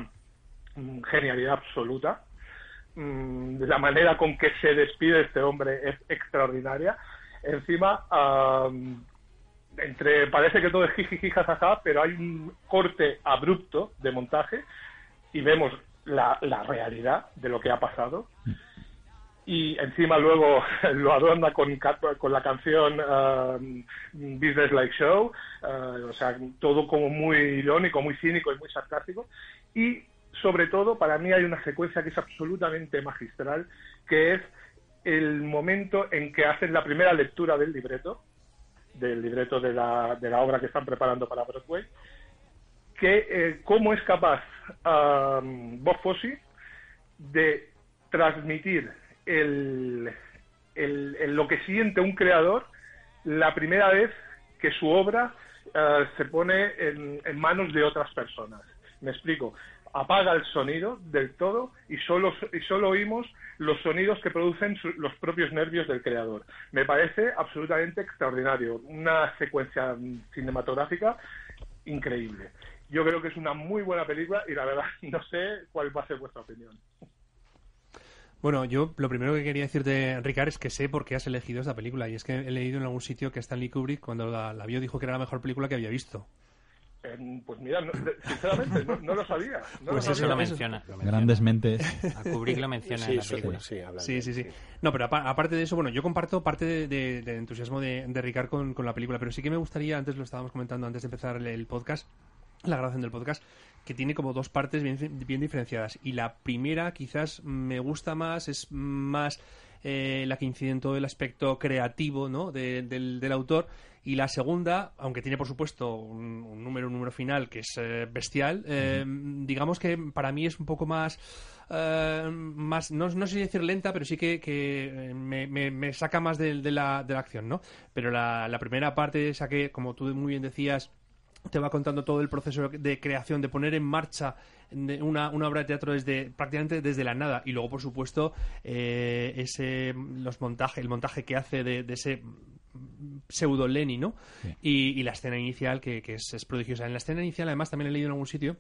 mm, genialidad absoluta. Mm, la manera con que se despide este hombre es extraordinaria. Encima, entre parece que todo es jiji, jajaja, pero hay un corte abrupto de montaje y vemos la, la realidad de lo que ha pasado y encima luego lo adorna con, con la canción um, Business Like Show, uh, o sea, todo como muy irónico, muy cínico y muy sarcástico. Y sobre todo, para mí hay una secuencia que es absolutamente magistral, que es el momento en que hacen la primera lectura del libreto, del libreto de la, de la obra que están preparando para Broadway, que eh, cómo es capaz um, Bob Fosse de transmitir el, lo que siente un creador la primera vez que su obra eh, se pone en, manos de otras personas. Me explico. Apaga el sonido del todo y solo, y solo oímos los sonidos que producen los propios nervios del creador. Me parece absolutamente extraordinario. Una secuencia cinematográfica increíble. Yo creo que es una muy buena película y la verdad no sé cuál va a ser vuestra opinión. Bueno, yo lo primero que quería decirte, Ricard, es que sé por qué has elegido esta película. Y es que he leído en algún sitio que Stanley Kubrick, cuando la, vio, dijo que era la mejor película que había visto. Pues mira, sinceramente, no, lo sabía. pues eso lo menciona. Grandes mentes. A Kubrick lo menciona en la película. Sí, sí, sí, No, pero aparte de eso, bueno, yo comparto parte del de, entusiasmo de, Ricard con, con, la película, pero sí que me gustaría, antes lo estábamos comentando antes de empezar el podcast, la grabación del podcast, que tiene como dos partes bien, bien diferenciadas. Y la primera quizás me gusta más, es más eh, la que incide en todo el aspecto creativo ¿no? del, del, autor. Y la segunda, aunque tiene por supuesto un, número, un número final que es eh, bestial, eh, digamos que para mí es un poco más... más no, no, sé si decir lenta, pero sí que, que me, me, saca más de, de, la, de la acción, ¿no? Pero la, la primera parte, esa que, como tú muy bien decías, te va contando todo el proceso de creación, de poner en marcha una, una, obra de teatro desde prácticamente desde la nada y luego por supuesto eh, ese los montaje el montaje que hace de, ese pseudo Lenny no y, la escena inicial que, es, es, prodigiosa en la escena inicial además también he leído en algún sitio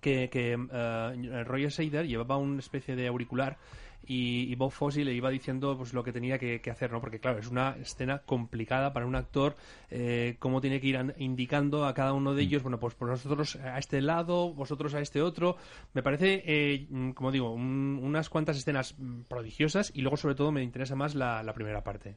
que, que uh, Roger Seider llevaba una especie de auricular y, Bob Fosse le iba diciendo pues lo que tenía que, hacer, ¿no? Porque claro, es una escena complicada para un actor, eh, cómo tiene que ir indicando a cada uno de mm. ellos, bueno, pues por nosotros a este lado, vosotros a este otro. Me parece, eh, como digo, unas cuantas escenas prodigiosas y luego sobre todo me interesa más la primera parte.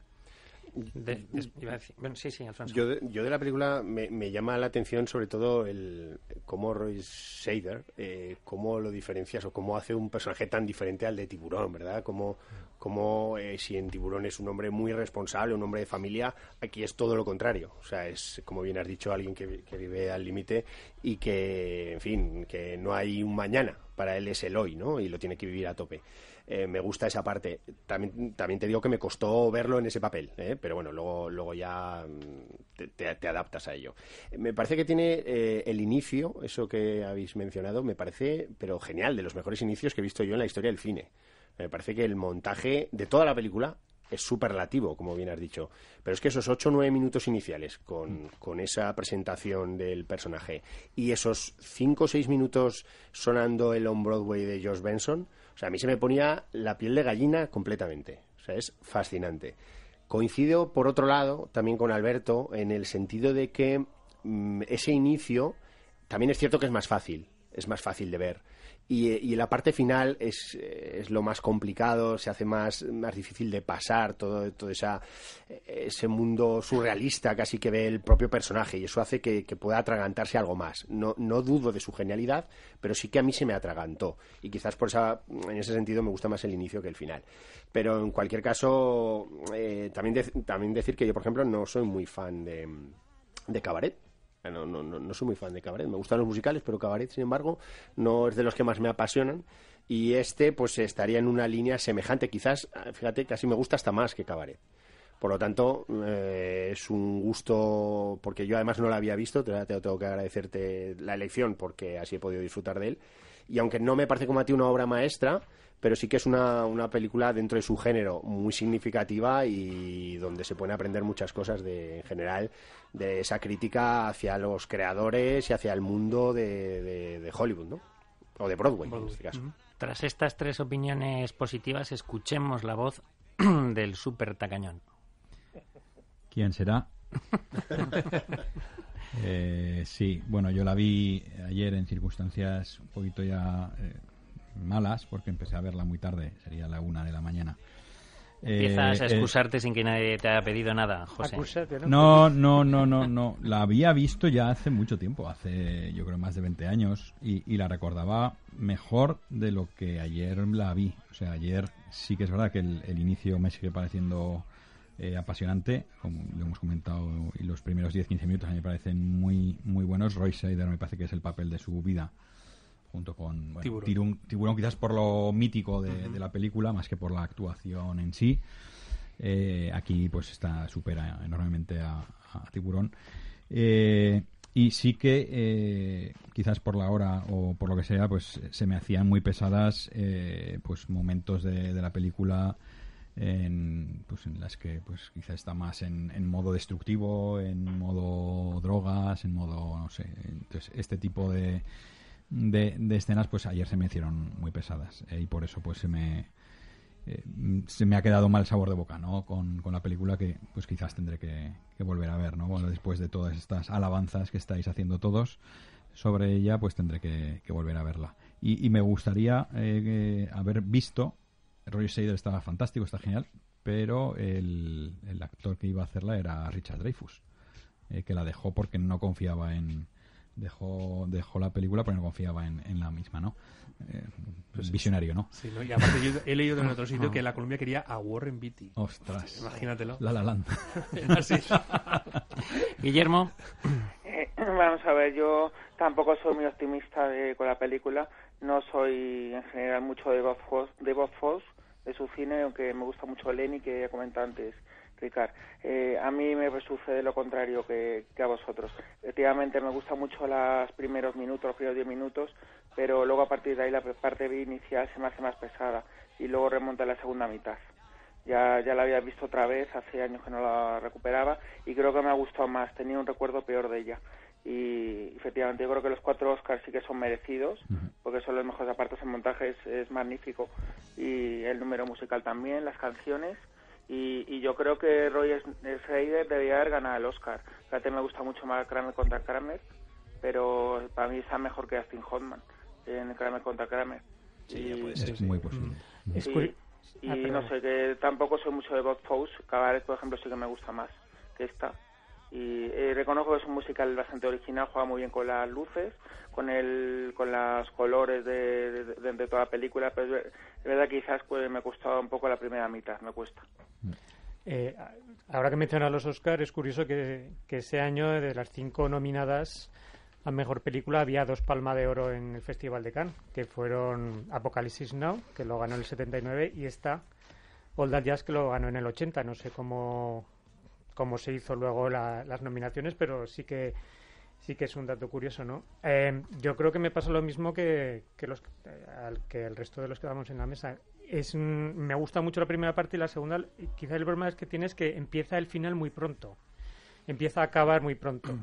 Yo, de, la película me, llama la atención sobre todo el cómo Roy Shader, eh, cómo lo diferencias o cómo hace un personaje tan diferente al de Tiburón, ¿verdad? Como, como eh, si en Tiburón es un hombre muy responsable, un hombre de familia, aquí es todo lo contrario. O sea, es, como bien has dicho, alguien que, que vive al límite y que, en fin, que no hay un mañana. Para él es el hoy, ¿no? Y lo tiene que vivir a tope. Eh, me gusta esa parte. También, también te digo que me costó verlo en ese papel, ¿eh? pero bueno, luego, luego ya mm, te, adaptas a ello. Me parece que tiene eh, el inicio, eso que habéis mencionado, me parece, pero genial, de los mejores inicios que he visto yo en la historia del cine. Me parece que el montaje de toda la película es superlativo, como bien has dicho. Pero es que esos ocho o nueve minutos iniciales con, con, esa presentación del personaje y esos cinco o seis minutos sonando el On Broadway de Josh Benson, o sea, a mí se me ponía la piel de gallina completamente. O sea, es fascinante. Coincido, por otro lado, también con Alberto, en el sentido de que mm, ese inicio también es cierto que es más fácil, es más fácil de ver y, la parte final es, es, lo más complicado, se hace más, más difícil de pasar, todo, todo esa, ese mundo surrealista casi que ve el propio personaje y eso hace que, pueda atragantarse algo más. No, no dudo de su genialidad, pero sí que a mí se me atragantó y quizás por esa, en ese sentido me gusta más el inicio que el final. Pero en cualquier caso, eh, también, también decir que yo, por ejemplo, no soy muy fan de, de Cabaret No, no, no, no soy muy fan de Cabaret. Me gustan los musicales, pero Cabaret, sin embargo, no es de los que más me apasionan. Y este, pues estaría en una línea semejante. Quizás, fíjate, casi me gusta hasta más que Cabaret. Por lo tanto, eh, es un gusto, porque yo además no lo había visto, te, te tengo que agradecerte la elección porque así he podido disfrutar de él. Y aunque no me parece como a ti una obra maestra, pero sí que es una, una película dentro de su género muy significativa y donde se pueden aprender muchas cosas de, en general de esa crítica hacia los creadores y hacia el mundo de, de- de Hollywood, ¿no? O de Broadway, en este caso. Tras estas tres opiniones positivas, escuchemos la voz del super tacañón. ¿Quién será? Eh, sí, bueno, yo la vi ayer en circunstancias un poquito ya eh, malas, porque empecé a verla muy tarde, sería la una de la mañana. Empiezas Eh, a eh, excusarte sin que nadie te haya pedido nada, José. No, no, no, no, no. La había visto ya hace mucho tiempo, hace yo creo más de 20 años, y, y la recordaba mejor de lo que ayer la vi. O sea, ayer sí que es verdad que el, el inicio me sigue pareciendo eh, apasionante, como lo hemos comentado, y los primeros 10-15 minutos a mí me parecen muy, muy buenos. Roy Scheider me parece que es el papel de su vida junto con bueno, Tiburón. Tirun- tiburón quizás por lo mítico de, de la película más que por la actuación en sí. Eh, aquí pues está supera enormemente a, a tiburón. Eh, y sí que eh, quizás por la hora o por lo que sea pues se me hacían muy pesadas eh, pues momentos de, de la película en, pues en las que pues quizá está más en, en modo destructivo, en modo drogas, en modo, no sé, entonces este tipo de, de, de escenas pues ayer se me hicieron muy pesadas eh, y por eso pues se me eh, se me ha quedado mal sabor de boca no con, con la película que pues quizás tendré que, volver a ver no bueno, después de todas estas alabanzas que estáis haciendo todos sobre ella pues tendré que, volver a verla. Y, y me gustaría eh, haber visto Roger Seider estaba fantástico está genial pero el, el actor que iba a hacerla era Richard Dreyfus que la dejó porque no confiaba en dejó dejó la película porque no confiaba en, en la misma no Eh, visionario no Sí, ¿no? Y aparte yo he leído en otro sitio que la Colombia quería a Warren Beatty. ostras Imagínatelo. la la Land Así. Guillermo, Eh, vamos a ver, yo tampoco soy muy optimista de- con la película. No soy en general mucho de Bob Fosse, de, Bob Fosse, de su cine, aunque me gusta mucho Lenny, que ya comentado antes Ricard. Eh, a mí me sucede lo contrario que, que a vosotros. Efectivamente, me gustan mucho los primeros minutos, los primeros 10 minutos, pero luego a partir de ahí la parte inicial se me hace más pesada y luego remonta a la segunda mitad. Ya, ya la había visto otra vez, hace años que no la recuperaba y creo que me ha gustado más, tenía un recuerdo peor de ella. Y efectivamente yo creo que los cuatro Oscars sí que son merecidos, porque son los mejores apartes, el montaje es, es magnífico y el número musical también, las canciones. Y, y yo creo que Roy Schreider debería haber ganado el Oscar. Fíjate, me gusta mucho más Kramer contra Kramer, pero para mí está mejor que Austin Hoffman en Kramer contra Kramer. Sí, ya Y- puede es ser, sí. muy posible Es curi- y Ah, no sé, que tampoco soy mucho de Bob Fosse. Cabaret, por ejemplo, sí que me gusta más que esta. Y eh, reconozco que es un musical bastante original, juega muy bien con las luces, con el con los colores de, de, de- de toda la película, pero es verdad quizás pues, me costaba un poco la primera mitad, me cuesta. Eh, ahora que mencionas los Oscars, es curioso que, que ese año, de las cinco nominadas a Mejor Película, había dos Palma de Oro en el Festival de Cannes, que fueron Apocalipsis Now, que lo ganó en el 79, y esta, All That Jazz, que lo ganó en el 80. No sé cómo, cómo se hizo luego la- las nominaciones, pero sí que sí que es un dato curioso, ¿no? Eh, yo creo que me pasa lo mismo que, que los eh, al que el resto de los que vamos en la mesa. Es un- me gusta mucho la primera parte y la segunda. Quizá el problema es que tienes que empieza el final muy pronto, empieza a acabar muy pronto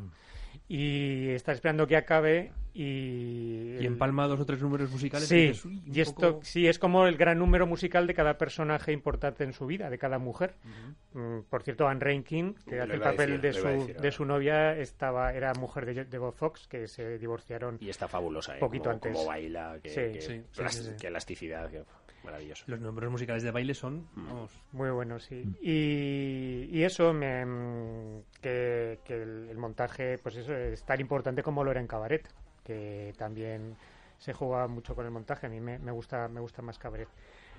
y estás esperando que acabe y Y empalma dos o tres números musicales. Sí, y dices, "Uy, un y esto poco- sí es como el gran número musical de cada personaje importante en su vida, de cada mujer. Mm, por cierto, Anne Rankin, que hace el papel decir, de su, decir de su novia, estaba era mujer de, de Bob Fox, que se divorciaron. Y está fabulosa, ¿eh? Poquito como, antes. como baila, que, Sí, que, sí, sí, elas- sí, sí. que elasticidad, que- maravilloso. Los números musicales de baile son, Mm. vamos, Muy bueno, sí. Y, y eso, me, mm, que, que el, el montaje, pues eso, es tan importante como lo era en Cabaret, que también se juega mucho con el montaje. A mí me, gusta me gusta más Cabaret.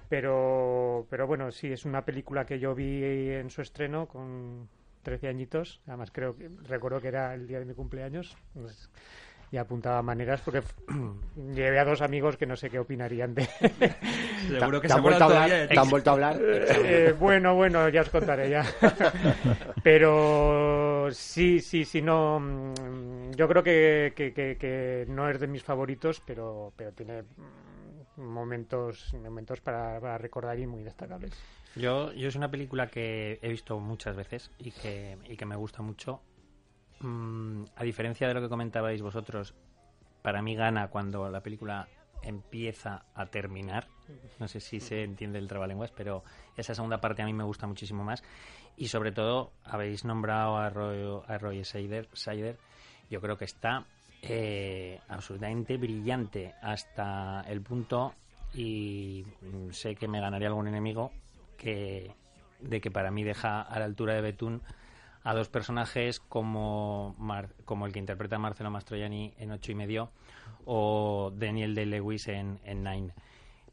Pero, pero bueno, sí, es una película que yo vi en su estreno con, 13 añitos, además creo que recuerdo que era el día de mi cumpleaños. pues, y apuntaba maneras porque llevé a dos amigos que no sé qué opinarían de... Seguro que ¿Te se han vuelto a hablar? todavía de ¿Te ti. han vuelto a hablar? Eh, bueno, bueno, ya os contaré ya. Pero sí, sí, sí, no. mm, Yo creo que, que, que- que no es de mis favoritos, pero, pero tiene mm, momentos, momentos para, para recordar y muy destacables. Yo, yo es una película que he visto muchas veces y que, y que me gusta mucho. Mm, a diferencia de lo que comentabais vosotros, para mí gana cuando la película empieza a terminar. No sé si se entiende el trabalenguas, pero esa segunda parte a mí me gusta muchísimo más. Y sobre todo, habéis nombrado a Roy, a Scheider. Yo creo que está eh, absolutamente brillante hasta el punto, y sé que me ganaría algún enemigo, que de que para mí deja a la altura de Betún a dos personajes como, Mar- como el que interpreta Marcelo Mastroianni en Ocho y medio o Daniel de Lewis en, en Nine.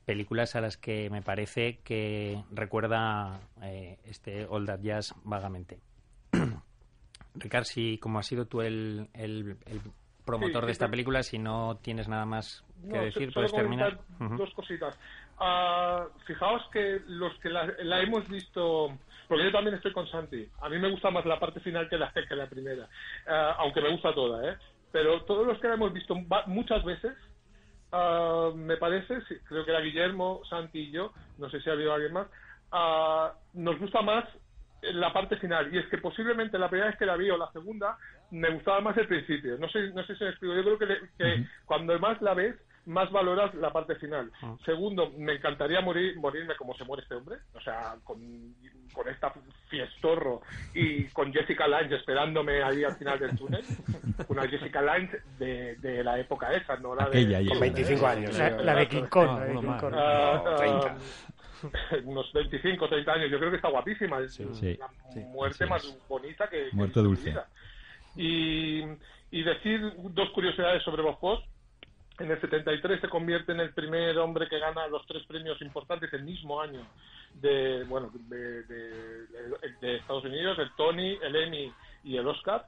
Películas a las que me parece que recuerda eh, este All That Jazz vagamente. Ricard, si como has sido tú el, el- el promotor Sí, de esta sí. película, si no tienes nada más que No, decir, puedes terminar. Dos cositas. Ah, fijaos que los que la, la hemos visto, porque yo también estoy con Santi. A mí me gusta más la parte final que la, que la primera, Ah, aunque me gusta toda, ¿eh? Pero todos los que la hemos visto muchas veces, ah, me parece, creo que era Guillermo, Santi y yo, no sé si ha habido alguien más, ah, nos gusta más la parte final. Y es que posiblemente la primera vez que la vi o la segunda, me gustaba más el principio. No sé, no sé si me explico. Yo creo que, le- que cuando más la ves, más valoras la parte final. Segundo, me encantaría morir, morirme como se muere este hombre. O sea, con, con esta fiestorro y con Jessica Lange esperándome ahí al final del túnel. Una Jessica Lange de, de la época esa, no la de... Aquella, Con 25 años. La, la de King Kong. Ah, la de uno King más. Kong. Ah, No, ah, 30. unos 25, 30 años. Yo creo que está guapísima. Es Sí. la muerte más es. bonita que. Muerte dulce. Y, y decir dos curiosidades sobre Bob Hoss. En el 73 se convierte en el primer hombre que gana los tres premios importantes el mismo año de bueno de, de- Estados Unidos, el Tony, el Emmy y el Oscar.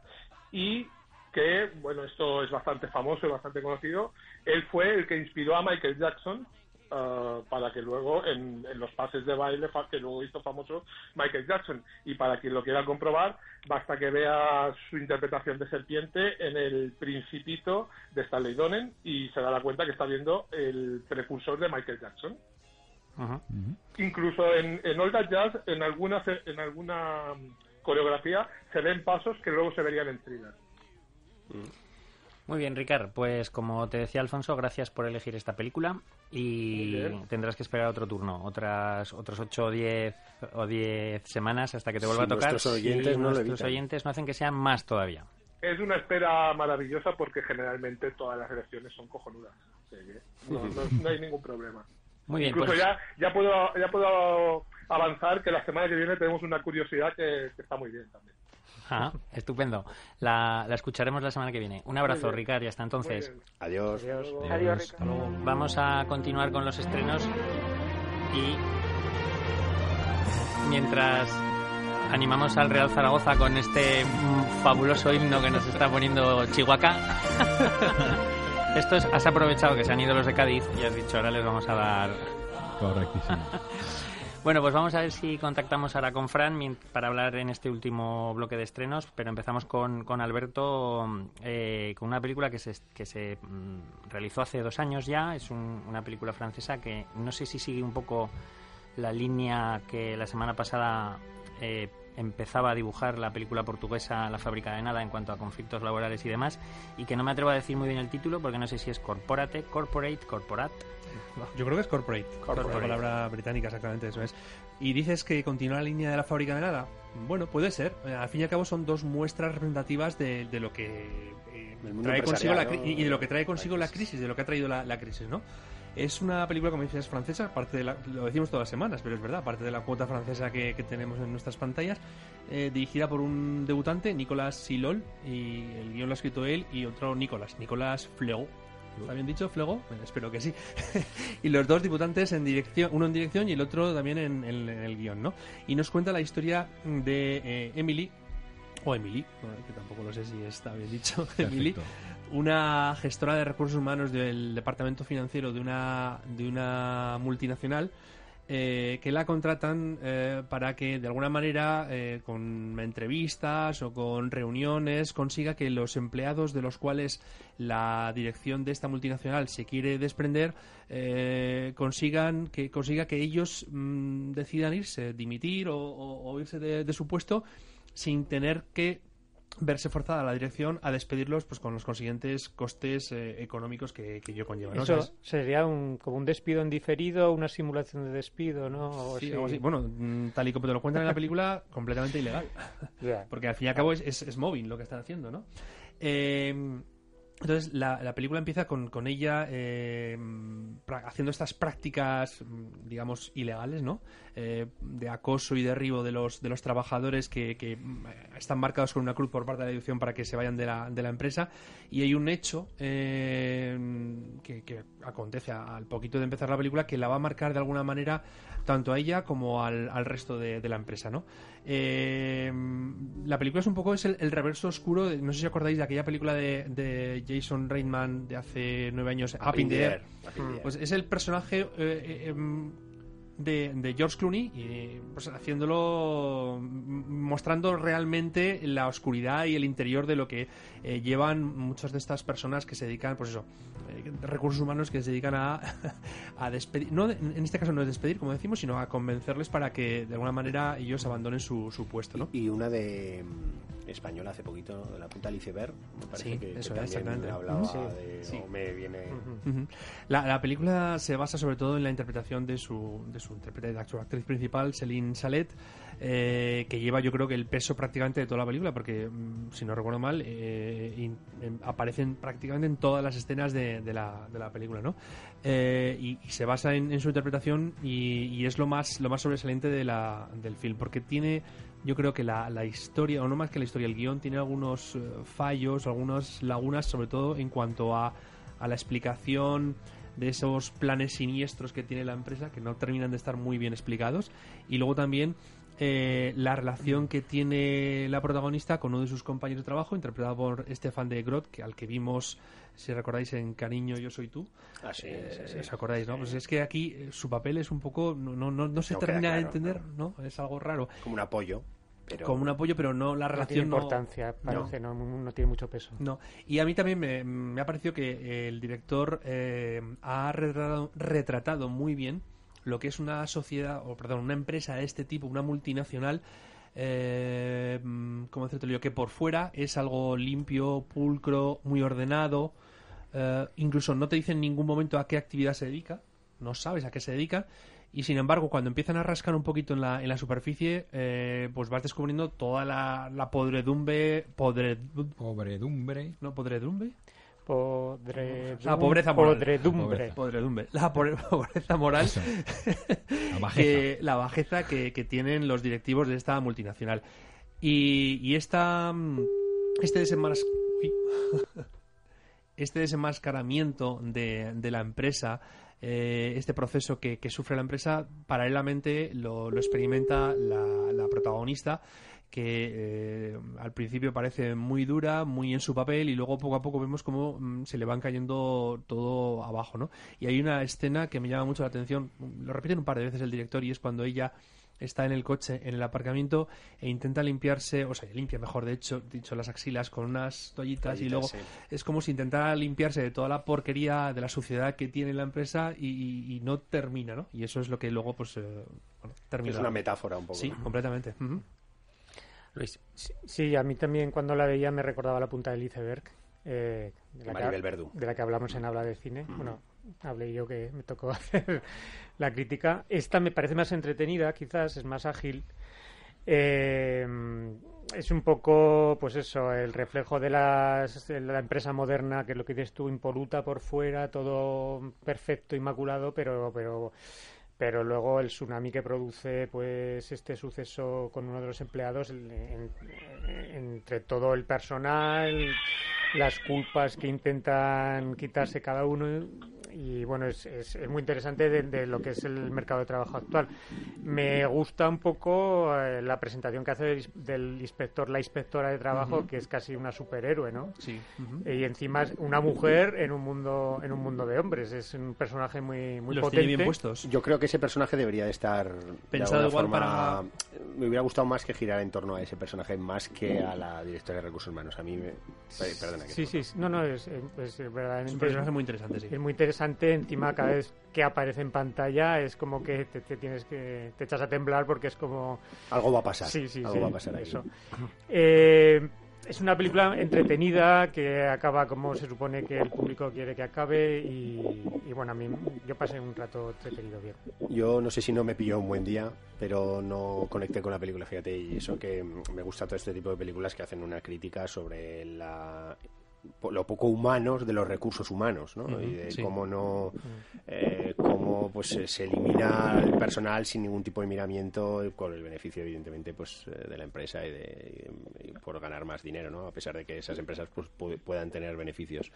Y que, bueno, esto es bastante famoso y bastante conocido, él fue el que inspiró a Michael Jackson ah, para que luego en, en los pases de baile fa- que luego hizo famoso Michael Jackson. Y para quien lo quiera comprobar, basta que vea su interpretación de serpiente en el Principito de Stanley Donen y se dará cuenta que está viendo el precursor de Michael Jackson. Incluso en, en All That Jazz, en alguna, en alguna mm, coreografía, se ven pasos que luego se verían en thriller. Muy bien, Ricard. Pues como te decía Alfonso, gracias por elegir esta película y tendrás que esperar otro turno, otras otros 8 o 10 o 10 semanas hasta que te vuelva Si a tocar. nuestros oyentes no nuestros oyentes no hacen que sean más todavía. Es una espera maravillosa porque generalmente todas las elecciones son cojonudas. O sea que no, no- no hay ningún problema. Muy bien, Incluso pues ya, ya, puedo, ya puedo avanzar que la semana que viene tenemos una curiosidad que, que está muy bien también. Ah, estupendo. La, la escucharemos la semana que viene. Un abrazo. Ricard, y hasta entonces. Adiós. Adiós. Adiós, Hasta Ricardo. luego. Vamos a continuar con los estrenos y mientras animamos al Real Zaragoza con este fabuloso himno que nos está poniendo Chihuahua. Estos has aprovechado que se han ido los de Cádiz y has dicho ahora les vamos a dar Correctísimo. Bueno, pues vamos a ver si contactamos ahora con Fran para hablar en este último bloque de estrenos, pero empezamos con, con Alberto eh, con una película que se, que se mm, realizó hace dos años ya, es un- una película francesa que no sé si sigue un poco la línea que la semana pasada eh, empezaba a dibujar la película portuguesa La fábrica de nada en cuanto a conflictos laborales y demás, y que no me atrevo a decir muy bien el título porque no sé si es Corporate, Corporate, Corporate. Yo creo que es corporate. Corporate. La palabra británica, exactamente, eso es. Y dices que continúa la línea de la fábrica de nada. Bueno, puede ser. Eh, Al fin y al cabo son dos muestras representativas de, de lo que eh, trae consigo la y de lo que trae consigo La crisis, de lo que ha traído la, la crisis, ¿no? Es una película, como dices, francesa, aparte de la, lo decimos todas las semanas, pero es verdad, aparte de la cuota francesa que, que tenemos en nuestras pantallas, eh, dirigida por un debutante, Nicolas Silol, y el guion lo ha escrito él y otro Nicolas, Nicolas Flego. ¿Está bien dicho, Flego? Bueno, espero que sí. y los dos debutantes en dirección, uno en dirección y el otro también en, en- en el guion, ¿no? Y nos cuenta la historia de eh, Emily, o Emily, que tampoco lo sé si está bien dicho, Emily, una gestora de recursos humanos del departamento financiero de una, de una multinacional eh, que la contratan eh, para que de alguna manera eh, con entrevistas o con reuniones consiga que los empleados de los cuales la dirección de esta multinacional se quiere desprender consigan que consiga que ellos mm, decidan irse, dimitir o, irse de su puesto sin tener que verse forzada la dirección a despedirlos pues con los consiguientes costes eh, económicos que, que yo conlleva. Eso sería un, como un despido en diferido, una simulación de despido, ¿no? sí, Bueno, mm, tal y como te lo cuentan en la película, completamente ilegal. Porque al fin y al cabo es, es, móvil lo que están haciendo, ¿no? Eh, entonces la, película empieza con, con ella eh, haciendo estas prácticas, mm, digamos, ilegales, ¿no? Eh, de acoso y derribo de los, de los trabajadores que, mm, están marcados con una cruz por parte de la dirección para que se vayan de la, de la empresa. Y hay un hecho eh, que, acontece al poquito de empezar la película que la va a marcar de alguna manera tanto a ella como al, al resto de, la empresa, ¿no? La película es un poco es el, reverso oscuro, no sé si acordáis de aquella película de, de Jason Reitman de hace nueve años, the Air. Pues es el personaje eh, eh, em, de, George Clooney y pues haciéndolo mostrando realmente la oscuridad y el interior de lo que eh, llevan muchas de estas personas que se dedican pues eso recursos humanos que se dedican a, a despedir no en este caso no es despedir como decimos sino a convencerles para que de alguna manera ellos abandonen su, su puesto ¿no? y una de española hace poquito, de la punta del iceberg, me parece que, eso también hablaba de, me viene... la, la, película se basa sobre todo en la interpretación de su, de su, de actriz principal, Céline Salet, eh, que lleva yo creo que el peso prácticamente de toda la película, porque mm, si no recuerdo mal, eh, aparecen prácticamente en todas las escenas de, de, la, de la, película, ¿no? Eh, y, se basa en, su interpretación y, y, es lo más, lo más sobresaliente de la, del film, porque tiene yo creo que la, la, historia, o no más que la historia, el guion tiene algunos eh, fallos, algunas lagunas, sobre todo en cuanto a, a la explicación de esos planes siniestros que tiene la empresa, que no terminan de estar muy bien explicados. Y luego también eh, la relación que tiene la protagonista con uno de sus compañeros de trabajo, interpretado por Stefan de Groot, que, al que vimos, si recordáis, en Cariño, yo soy tú. Ah, sí, eh, ¿Os acordáis, no? Pues es que aquí eh, su papel es un poco. No, no, no, se termina de entender, ¿no? Es algo raro. Como un apoyo. Pero... Como un apoyo, pero no la relación. No tiene importancia, parece, no. No, tiene mucho peso. No. Y a mí también me, me ha parecido que el director ha retratado, retratado muy bien lo que es una sociedad, o perdón, una empresa de este tipo, una multinacional, eh, ¿cómo decirte yo? Que por fuera es algo limpio, pulcro, muy ordenado, eh, incluso no te dicen en ningún momento a qué actividad se dedica, no sabes a qué se dedica, y sin embargo, cuando empiezan a rascar un poquito en la, en la superficie, eh, pues vas descubriendo toda la, la podredumbre, podredumbre, no podredumbre, Podredumbre. La pobreza moral. Podredumbre. Podredumbre. La pobreza moral. La bajeza. Que, la bajeza que, que, tienen los directivos de esta multinacional. Y, y esta, este, desenmas... este desenmascaramiento de, de la empresa, eh, este proceso que, que, sufre la empresa, paralelamente lo, lo experimenta la, la protagonista que eh, al principio parece muy dura, muy en su papel y luego poco a poco vemos cómo mm, se le van cayendo todo abajo, ¿no? Y hay una escena que me llama mucho la atención, lo repiten un par de veces el director y es cuando ella está en el coche, en el aparcamiento e intenta limpiarse, o sea, limpia mejor de hecho, dicho las axilas con unas toallitas, y luego es como si intentara limpiarse de toda la porquería, de la suciedad que tiene la empresa y, no termina, ¿no? Y eso es lo que luego pues eh, termina. Es una metáfora un poco. Sí, completamente. Luis. Sí, a mí también cuando la veía me recordaba la punta del iceberg. Eh, de, la que, de, la que, hablamos en Habla de Cine. Bueno, hablé yo que me tocó hacer la crítica. Esta me parece más entretenida, quizás, es más ágil. Eh, es un poco, pues eso, el reflejo de, las, de, la empresa moderna, que es lo que dices tú, impoluta por fuera, todo perfecto, inmaculado, pero, pero pero luego el tsunami que produce pues este suceso con uno de los empleados entre todo el personal las culpas que intentan quitarse cada uno y bueno, es, es, muy interesante de, lo que es el mercado de trabajo actual. Me gusta un poco eh, la presentación que hace del, inspector, la inspectora de trabajo, que es casi una superhéroe, ¿no? Sí. Y encima es una mujer en un mundo en un mundo de hombres. Es un personaje muy, muy potente. bien puestos. Yo creo que ese personaje debería de estar pensado igual para. Me hubiera gustado más que girar en torno a ese personaje más que a la directora de recursos humanos. A mí me... Perdona. sí, sí, no, no, es, es, verdaderamente. Es un personaje muy interesante, sí. Es muy interesante. Encima, cada vez que aparece en pantalla es como que te, tienes que. te echas a temblar porque es como. Algo va a pasar. Sí, sí, Algo va a pasar ahí. Eso. Eh es una película entretenida que acaba como se supone que el público quiere que acabe y, bueno, a mí yo pasé un rato entretenido bien. Yo no sé si no me pilló un buen día, pero no conecté con la película, fíjate, y eso que me gusta todo este tipo de películas que hacen una crítica sobre la lo poco humanos de los recursos humanos, ¿no? y de cómo no, eh, cómo pues se elimina el personal sin ningún tipo de miramiento con el beneficio evidentemente pues eh, de la empresa y, de, por ganar más dinero, ¿no? A pesar de que esas empresas pues puedan tener beneficios.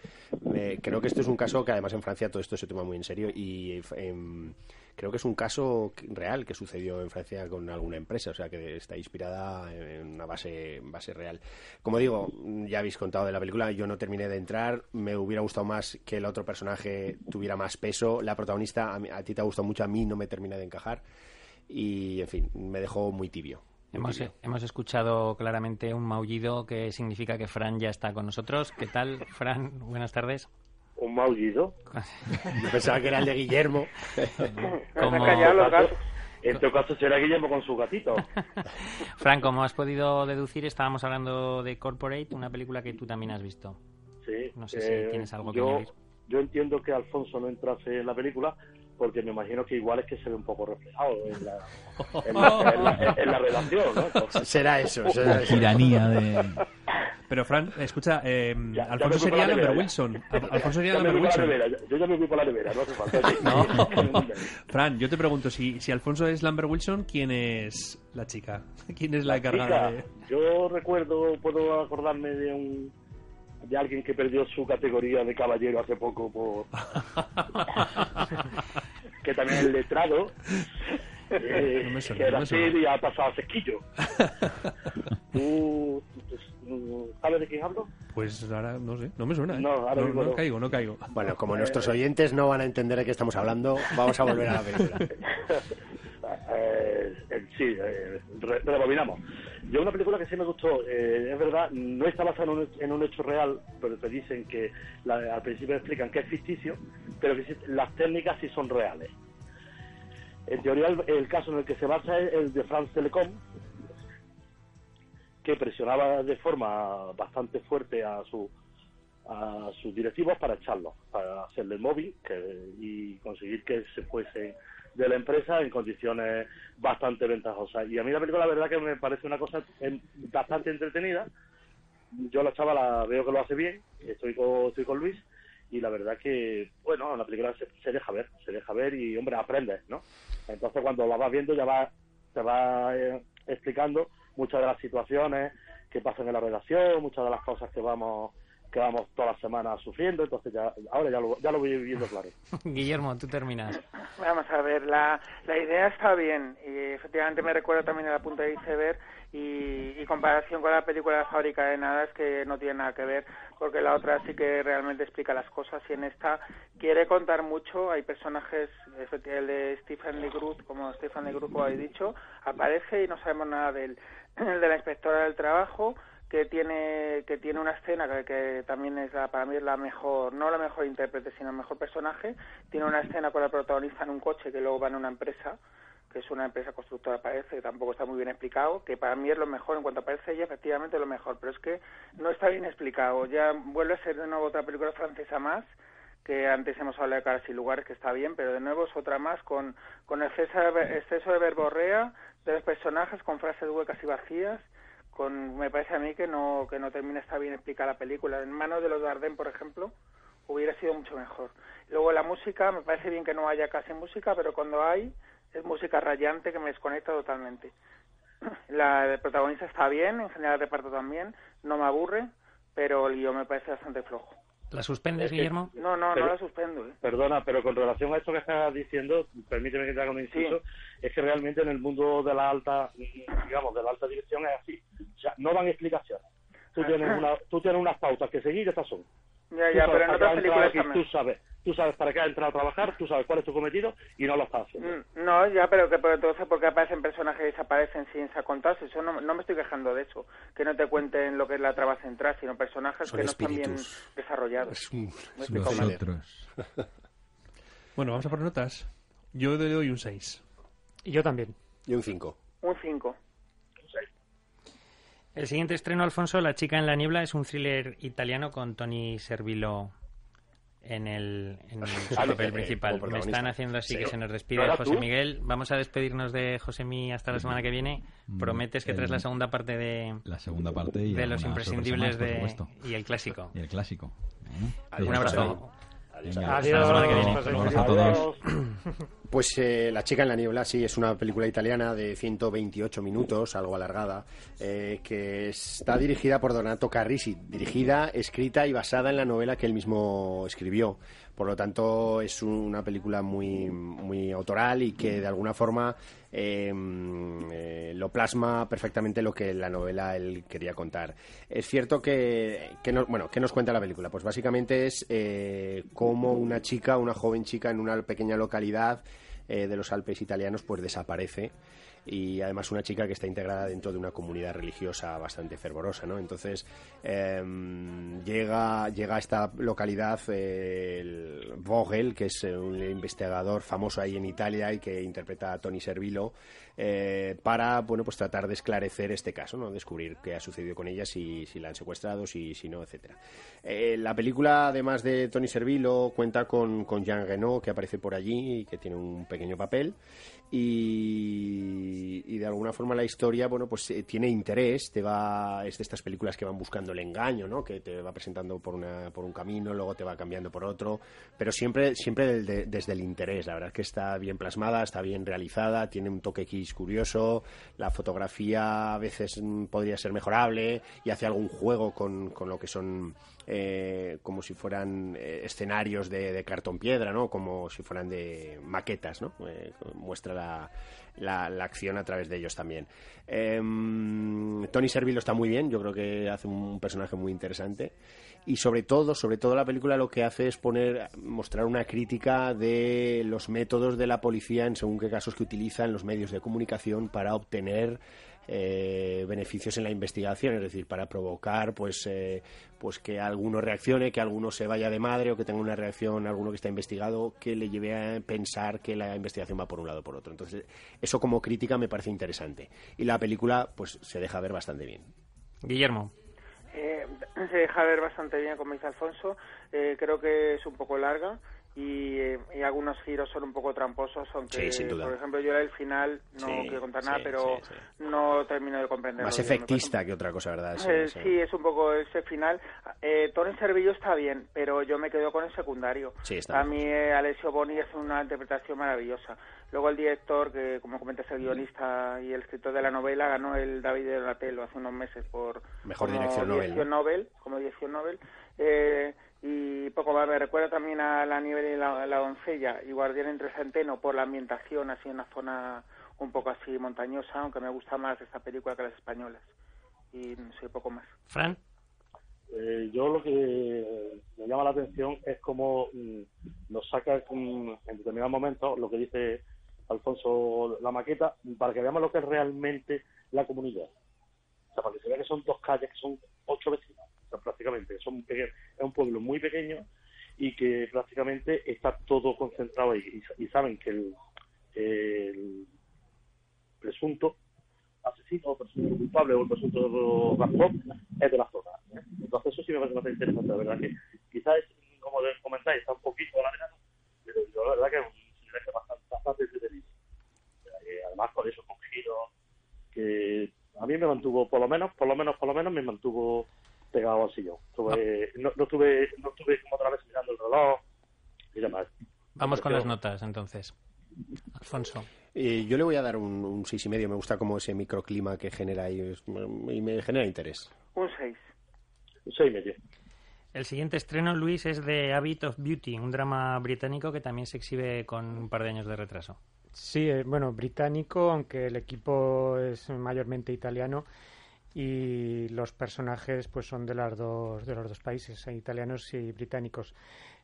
creo que esto es un caso que además en Francia todo esto se toma muy en serio y en creo que es un caso real que sucedió en Francia con alguna empresa, o sea que está inspirada en una base, base real. Como digo, ya habéis contado de la película, yo no terminé de entrar, me hubiera gustado más que el otro personaje tuviera más peso, la protagonista a, ti te ha gustado mucho, a mí no me termina de encajar y, en fin, me dejó muy tibio. hemos, hemos, escuchado claramente un maullido que significa que Fran ya está con nosotros. ¿Qué tal, Fran? Buenas tardes un maullido. Yo pensaba que era el de Guillermo. Gatos. En todo caso será Guillermo con su gatito. Fran, como has podido deducir, estábamos hablando de Corporate, una película que tú también has visto. Sí. No sé si eh, tienes algo que añadir. Yo entiendo que Alfonso no entrase en la película porque me imagino que igual es que se ve un poco reflejado en la, en la, relación, ¿no? será eso, será la tiranía de... Pero Fran, escucha, eh, Alfonso sería Lambert Wilson. Alfonso sería Lambert Wilson. Yo ya me voy por la nevera, no hace falta. Fran, yo te pregunto, si, si Alfonso es Lambert Wilson, ¿quién es la chica? ¿Quién es la, encargada de...? Yo recuerdo, puedo acordarme de un de alguien que perdió su categoría de caballero hace poco por que también es letrado eh, no que era así y ha pasado a sequillo ¿Tú, sabes de quién hablo? Pues ahora no sé, no me suena. ¿eh? No, ahora no, no, caigo, no caigo. Bueno, como nuestros oyentes no van a entender de qué estamos hablando, vamos a volver a la película. Eh, eh, sí, eh, rebobinamos. Yo una película que sí me gustó, eh, es verdad, no está basada en un, hecho real, pero te dicen que al principio explican que es ficticio, pero que las técnicas sí son reales. En teoría el, caso en el que se basa es el de France Telecom, que presionaba de forma bastante fuerte a su a sus directivos para echarlos, para hacerle móvil y conseguir que se fuese de la empresa en condiciones bastante ventajosas. Y a mí la película la verdad que me parece una cosa bastante entretenida. Yo la chava la veo que lo hace bien, estoy con, estoy con Luis y la verdad que, bueno, la película se, deja ver, se deja ver y, hombre, aprendes, ¿no? Entonces cuando la vas viendo ya va, te va eh, explicando muchas de las situaciones que pasan en la redacción, muchas de las cosas que vamos que vamos todas las semanas sufriendo, entonces ya ahora ya lo, ya lo voy viendo claro. Guillermo, tú terminas. Vamos a ver, la, la idea está bien y efectivamente me recuerda también a la punta de iceberg y, y comparación con la película de La fábrica de nada es que no tiene nada que ver porque la otra sí que realmente explica las cosas y en esta quiere contar mucho, hay personajes, el de Stephen Lee como Stephen Lee como habéis dicho, aparece y no sabemos nada del, de la inspectora del trabajo, que tiene que tiene una escena que, también es la, para mí la mejor no la mejor intérprete sino el mejor personaje. Tiene una escena con la protagonista en un coche que luego va en una empresa que es una empresa constructora parece que tampoco está muy bien explicado que para mí es lo mejor en cuanto aparece ella efectivamente lo mejor pero es que no está bien explicado. Ya vuelve a ser de nuevo otra película francesa más que antes hemos hablado de caras y lugares que está bien pero de nuevo es otra más con con exceso exceso de verborrea de los personajes con frases huecas y vacías con me parece a mí que no que no termina está bien explicada la película. En manos de los Dardenne por ejemplo hubiera sido mucho mejor. Luego la música me parece bien que no haya casi música pero cuando hay es música rayante que me desconecta totalmente. La protagonista está bien en general el reparto también no me aburre pero el guion me parece bastante flojo ¿La suspendes, Guillermo? No, no, Pero- no la suspendo. ¿eh? Perdona, pero con relación a esto que estás diciendo, permíteme que te haga un inciso, es que realmente en el mundo de la alta, digamos, de la alta dirección es así. O sea, no dan explicaciones. Tú tienes, una, tú tienes unas pautas que seguir y estas son. Ya, ya, pero en otras películas aquí, también. tú sabes, tú sabes para qué has entrado a trabajar, tú sabes cuál es tu cometido y no lo estás haciendo. Mm, No, ya, pero que pero entonces porque aparecen personajes que desaparecen sin contarse. Eso no, no me estoy quejando de eso. Que no te cuenten lo que es la trama central, sino personajes Son que no están bien espíritus. desarrollados. Es un- es. Nosotros. Bueno, vamos a por notas. Yo le doy un 6. Y yo también. Y un 5. Un 5. El siguiente estreno, Alfonso, La chica en la niebla, es un thriller italiano con Tony Servillo en el, en papel eh, principal. Me están haciendo así Sí. que se nos ¿No despide José tú? Miguel. Vamos a despedirnos de Josemi hasta la semana que viene. Mm, Prometes que traes la segunda parte de, La segunda parte y de los imprescindibles de, y el clásico. Y el clásico. Adiós, Un abrazo. Adiós. Adiós. Un abrazo a todos. Pues eh, La chica en la niebla, sí, es una película italiana de 128 minutos, algo alargada, eh, que está dirigida por Donato Carrisi, dirigida, escrita y basada en la novela que él mismo escribió. Por lo tanto, es una película muy, muy autoral y que de alguna forma eh, eh, lo plasma perfectamente lo que la novela él quería contar. Es cierto que, que no- bueno, ¿qué nos cuenta la película? Pues básicamente es eh, cómo una chica, una joven chica en una pequeña localidad eh, de los Alpes italianos, pues desaparece y además una chica que está integrada dentro de una comunidad religiosa bastante fervorosa, ¿no? Entonces em, llega, llega a esta localidad eh, el Vogel, que es eh, un investigador famoso ahí en Italia y que interpreta a Tony Servillo, eh, para, bueno, pues tratar de esclarecer este caso, ¿no? Descubrir qué ha sucedido con ella, si, si la han secuestrado, si, si no, etcétera. La película, además de Tony Servillo, cuenta con, con Jean Reno, que aparece por allí y que tiene un pequeño papel. Y, y de alguna forma la historia, bueno, pues eh, tiene interés, te va, es de estas películas que van buscando el engaño, ¿no? Que te va presentando por, una, por un camino, luego te va cambiando por otro, pero siempre, siempre del- de- desde el interés. La verdad es que está bien plasmada, está bien realizada, tiene un toque X curioso, la fotografía a veces mm, podría ser mejorable y hace algún juego con, con lo que son eh, como si fueran eh, escenarios de, cartón piedra, ¿no? Como si fueran de maquetas, ¿no? Eh, muestra la, la- la acción a través de ellos también. Em, Tony Servillo está muy bien, yo creo que hace un personaje muy interesante y sobre todo, sobre todo la película lo que hace es poner, mostrar una crítica de los métodos de la policía en según qué casos que utilizan los medios de comunicación para obtener eh, beneficios en la investigación, es decir, para provocar pues, eh, pues que alguno reaccione, que alguno se vaya de madre o que tenga una reacción, alguno que está investigado, que le lleve a pensar que la investigación va por un lado o por otro. Entonces, eso como crítica me parece interesante. Y la película pues se deja ver bastante bien. Guillermo. Eh, se deja ver bastante bien, como dice Alfonso. Eh, creo que es un poco larga y, y algunos giros son un poco tramposos, aunque, Sí, por ejemplo, yo el final no Sí, quiero contar sí, nada, pero no termino de comprenderlo. Más efectista que otra cosa, ¿verdad? Sí, Eh, sí. es un poco ese final. Eh, Tony Servillo está bien, pero yo me quedo con el secundario. Sí, está A mí eh, Alessio Boni hace una interpretación maravillosa. Luego el director, que como comentas el guionista y el escritor de la novela, ganó el David de Donatello hace unos meses por Mejor como dirección Nobel. Nobel, como dirección Nobel. Eh, y poco más, me recuerda también a La nieve y la, la doncella y Guardián entre Centeno por la ambientación, así en una zona un poco así montañosa, aunque me gusta más esta película que las españolas. Y no sé, poco más. Fran. Eh, yo lo que me llama la atención es cómo mm, nos saca mm, en determinados momentos lo que dice Alfonso la maqueta para que veamos lo que es realmente la comunidad. O sea, para que se vea que son dos calles, que son ocho vecinos, o sea, prácticamente. Son es un pueblo muy pequeño y que prácticamente está todo concentrado ahí. Y, saben que el, el presunto asesino o presunto culpable o el presunto raptor es de la zona. ¿eh? Entonces eso sí me parece bastante interesante, la verdad que quizás, como comentáis, está un poquito alargado, pero yo la verdad que me parece bastante, bastante entretenido. Además con eso, con giros, que a mí me mantuvo, por lo menos, por lo menos, por lo menos me mantuvo pegado al sillón. Estuve- no, no estuve, no estuve como otra vez mirando el reloj y demás. Vamos con las notas, entonces. Alfonso. Eh, yo le voy a dar un, un seis y medio. Me gusta como ese microclima que genera ahí es- y me genera interés. Un 6. Seis y medio. El siguiente estreno, Luis, es de Habit of Beauty, un drama británico que también se exhibe con un par de años de retraso. Sí, eh, bueno, británico, aunque el equipo es mayormente italiano y los personajes pues son de las dos de los dos países, eh, italianos y británicos.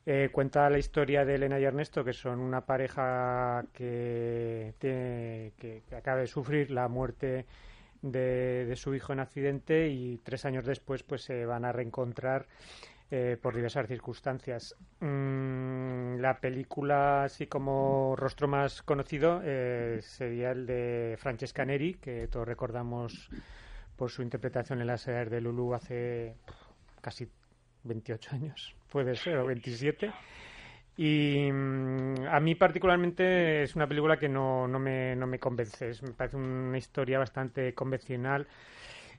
Eh, cuenta la historia de Elena y Ernesto, que son una pareja que, que, que acaba de sufrir la muerte de, de, su hijo en accidente y tres años después pues se van a reencontrar eh, por diversas circunstancias. Mm, la película, así como rostro más conocido, eh, sería el de Francesca Neri, que todos recordamos por su interpretación en la serie de Lulu hace casi 28 años, puede ser, o 27. Y mm, a mí particularmente es una película que no, no, me, no me convence. Me parece una historia bastante convencional.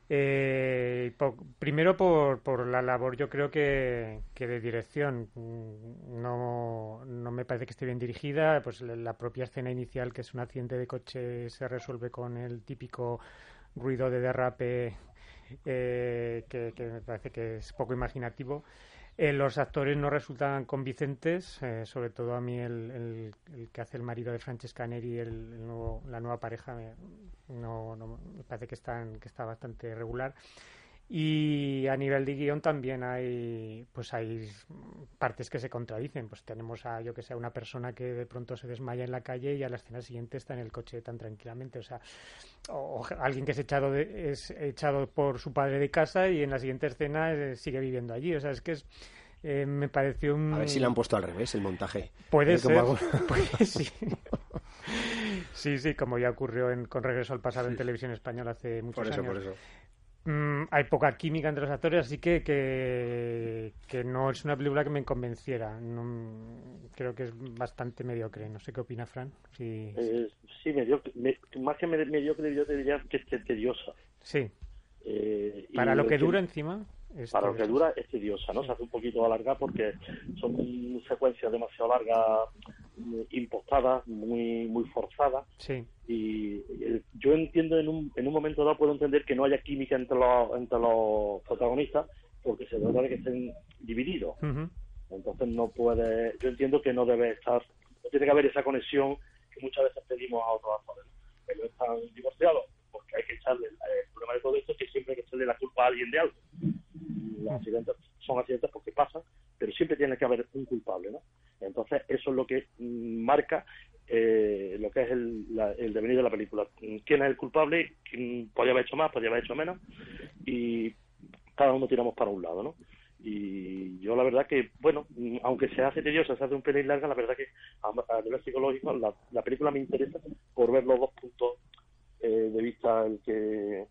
Eh, primero por, por la labor, yo creo que, que de dirección. Mm, no, no me parece que esté bien dirigida. Pues la propia escena inicial, que es un accidente de coche, se resuelve con el típico ruido de derrape eh, que, me parece que es poco imaginativo. Eh, los actores no resultan convincentes, eh, sobre todo a mí el, que hace el marido de Francesca Neri, el, el nuevo, la nueva pareja, me, no, no, me parece que, están, que está bastante regular. Y a nivel de guion también hay, pues hay partes que se contradicen. Pues tenemos a, yo que sé, una persona que de pronto se desmaya en la calle y a la escena siguiente está en el coche tan tranquilamente. O sea, o, alguien que es echado, de, es echado por su padre de casa y en la siguiente escena eh, sigue viviendo allí. O sea, es que es, eh, me pareció un... A ver si le han puesto al revés el montaje. Puede ser. Algo... Pues, sí. sí, sí, como ya ocurrió en, con Regreso al Pasado sí. en televisión española hace muchos por eso, años. Por eso. Mm, hay poca química entre los actores, así que, que, que no es una película que me convenciera. No, creo que es bastante mediocre. No sé qué opina Fran. Si... Eh, sí, mediocre, me, más que mediocre, yo te diría que es tediosa. Sí. Eh, Para lo que dura encima. Para lo que dura es tediosa, ¿no? Se hace un poquito larga porque son secuencias demasiado largas, impostadas, muy muy forzadas. Sí. Y, y yo entiendo en un, en un momento dado puedo entender que no haya química entre los entre los protagonistas porque se trata de que estén divididos. Uh -huh. Entonces no puede, yo entiendo que no debe estar, no tiene que haber esa conexión que muchas veces pedimos a otros actores. Ellos están divorciados porque hay que echarle, el problema de todo esto es que siempre hay que echarle la culpa a alguien de algo los accidentes son accidentes porque pasan, pero siempre tiene que haber un culpable, ¿no? Entonces, eso es lo que marca eh, lo que es el, la, el, devenir de la película. ¿Quién es el culpable? ¿Quién podría haber hecho más? ¿Podría haber hecho menos? Y cada uno tiramos para un lado, ¿no? Y yo la verdad que, bueno, aunque se hace tediosa, se hace un pelín larga, la verdad que a, nivel psicológico la, la, película me interesa por ver los dos puntos eh, de vista, el que,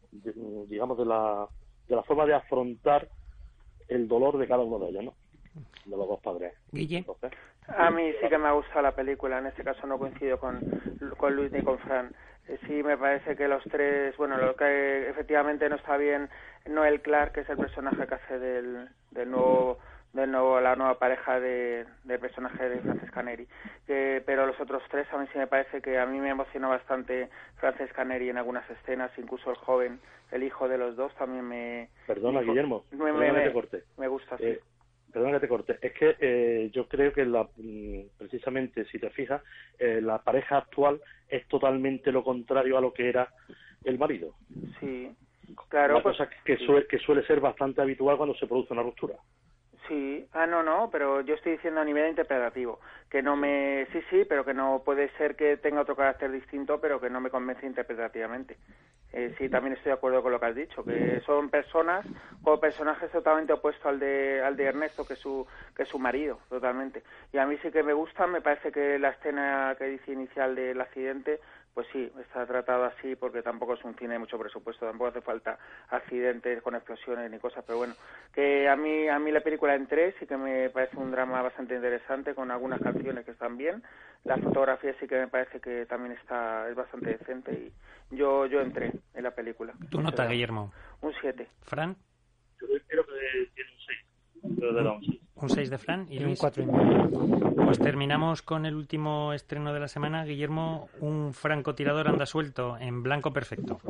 digamos, de la, de la forma de afrontar el dolor de cada uno de ellos, ¿no? De los dos padres. Guille. Entonces, a mí sí que me ha gustado la película, en este caso no coincido con, con Luis ni con Fran. Eh, sí, me parece que los tres, bueno, lo que efectivamente no está bien, Noel Clark, que es el personaje que hace del, del nuevo de nuevo la nueva pareja de, del personaje de Francesca Neri. Que, pero los otros tres a mí sí me parece que a mí me emocionó bastante Francesca Neri en algunas escenas, incluso el joven, el hijo de los dos también me... Perdona, me, Guillermo, me, me, te corte. Me gusta, sí. Perdona que te corte. Es que eh, yo creo que la, precisamente, si te fijas, eh, la pareja actual es totalmente lo contrario a lo que era el marido. Sí, claro. Una pues, cosa que, suele, que suele ser bastante habitual cuando se produce una ruptura. Sí, ah, no, no, pero yo estoy diciendo a nivel interpretativo, que no me, sí, sí, pero que no puede ser que tenga otro carácter distinto, pero que no me convence interpretativamente. Eh, sí, también estoy de acuerdo con lo que has dicho, que son personas o personajes totalmente opuestos al de, al de Ernesto, que su, que su marido, totalmente. Y a mí sí que me gusta, me parece que la escena que dice inicial del accidente pues sí, está tratado así porque tampoco es un cine de mucho presupuesto, tampoco hace falta accidentes con explosiones ni cosas, pero bueno, que a mí a mí la película entré, sí que me parece un drama bastante interesante con algunas canciones que están bien, la fotografía sí que me parece que también está es bastante decente y yo yo entré en la película. ¿Tu nota, Guillermo? Un 7. ¿Fran? Yo creo que tiene un 6. Un 6 un 6 de Fran y. Un 4 y medio. Pues terminamos con el último estreno de la semana. Guillermo, un francotirador anda suelto en blanco perfecto.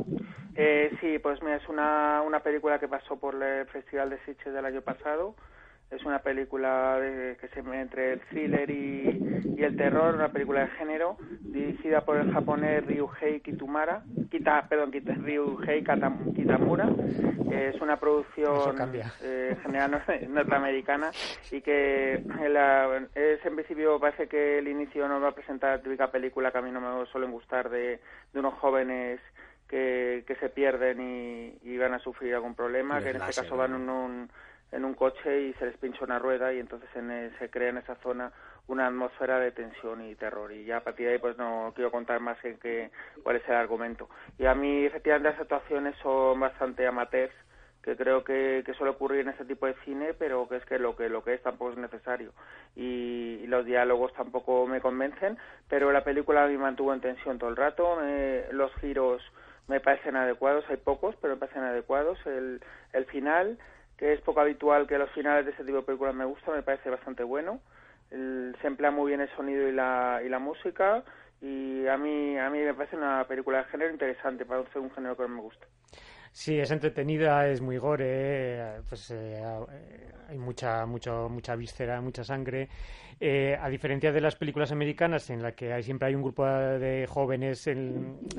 Eh, sí, pues mira, es una, una película que pasó por el Festival de Sitges del año pasado. Es una película que se entre el thriller y, el terror, una película de género dirigida por el japonés Ryuhei Kitamura, Kita, perdón, Ryuhei Kitamura. es una producción eh, general norteamericana y que es en principio parece que el inicio nos va a presentar la típica película que a mí no me suelen gustar de, de unos jóvenes que, que se pierden y, y, van a sufrir algún problema, que en este caso van en un en un coche y se les pincha una rueda y entonces se crea en esa zona una atmósfera de tensión y terror. Y ya a partir de ahí pues no quiero contar más en qué cuál es el argumento. Y a mí efectivamente las actuaciones son bastante amateurs que creo que, que, suele ocurrir en este tipo de cine, pero que es que lo que lo que es tampoco es necesario. Y, los diálogos tampoco me convencen, pero la película me mantuvo en tensión todo el rato, los giros me parecen adecuados, hay pocos, pero me parecen adecuados, el, el final que es poco habitual que los finales de este tipo de películas me gustan, me parece bastante bueno. se emplea muy bien el sonido y la, y la música y a mí, a mí me parece una película de género interesante para un género que me gusta. Sí, es entretenida, es muy gore, eh, pues eh, eh, hay mucha, mucho, mucha víscera, mucha sangre. a diferencia de las películas americanas, en las que hay, siempre hay un grupo de jóvenes,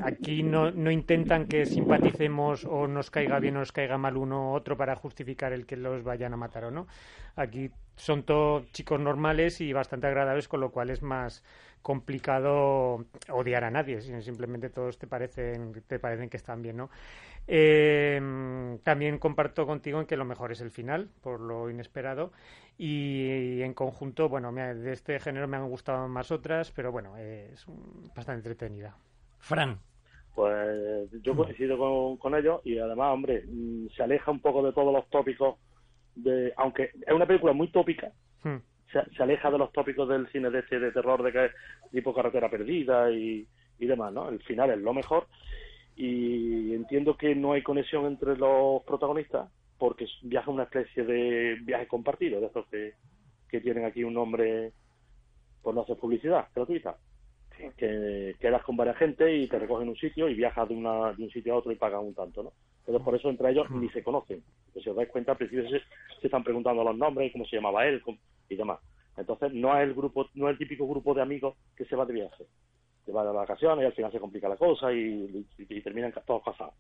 aquí no, no intentan que simpaticemos o nos caiga bien o nos caiga mal uno u otro para justificar el que los vayan a matar o no. Aquí son todos chicos normales y bastante agradables, con lo cual es más complicado odiar a nadie, simplemente todos te parecen, te parecen que están bien, ¿no? Eh, también comparto contigo en que lo mejor es el final, por lo inesperado. Y, en conjunto, bueno, de este género me han gustado más otras, pero bueno, es bastante entretenida. Fran. Pues yo coincido con, con ellos y además, hombre, mm, se aleja un poco de todos los tópicos, de aunque es una película muy tópica, hmm. Se, aleja de los tópicos del cine de este de terror de que es tipo carretera perdida y, y demás, ¿no? El final es lo mejor y entiendo que no hay conexión entre los protagonistas porque viaja una especie de viaje compartido, de estos que, que tienen aquí un nombre, por no hacer publicidad gratuita. Que quedas con varias gente y te recogen un sitio y viajas de, una, de un sitio a otro y pagas un tanto, ¿no? Entonces, por eso entre ellos ni se conocen. si os dais cuenta, al principio se, se están preguntando los nombres, cómo se llamaba él y demás. Entonces, no es el grupo, no es el típico grupo de amigos que se va de viaje te va de vacaciones y al final se complica la cosa y, terminan todos casados.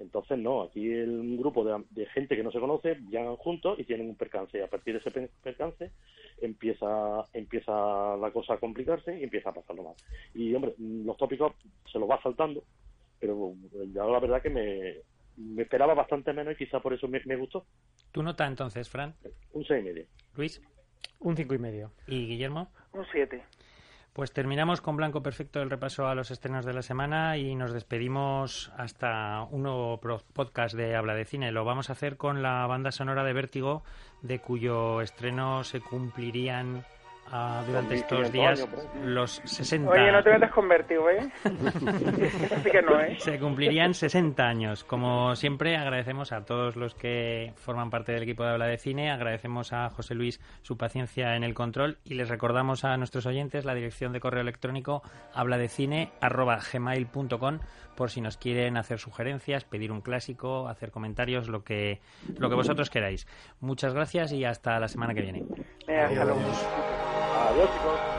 Entonces, no, aquí un grupo de, gente que no se conoce viajan juntos y tienen un percance. Y a partir de ese percance empieza empieza la cosa a complicarse y empieza a pasarlo mal. Y, hombre, los tópicos se los va saltando, pero ya la verdad que me, esperaba bastante menos y quizá por eso me, gustó. ¿Tu nota entonces, Fran? Un seis y medio. Luis? Un cinco y medio. ¿Y Guillermo? Un siete. Pues terminamos con Blanco Perfecto el repaso a los estrenos de la semana y nos despedimos hasta un nuevo podcast de Habla de Cine. Lo vamos a hacer con la banda sonora de Vértigo, de cuyo estreno se cumplirían durante estos días los 60. Oye, no te metas con vértigo, ¿eh? Así que no, ¿eh? Se cumplirían 60 años. Como siempre, agradecemos a todos los que forman parte del equipo de Habla de Cine, agradecemos a José Luis su paciencia en el control y les recordamos a nuestros oyentes la dirección de correo electrónico habladecine@gmail.com por si nos quieren hacer sugerencias, pedir un clásico, hacer comentarios, lo que lo que vosotros queráis. Muchas gracias y hasta la semana que viene. Adiós, chicos.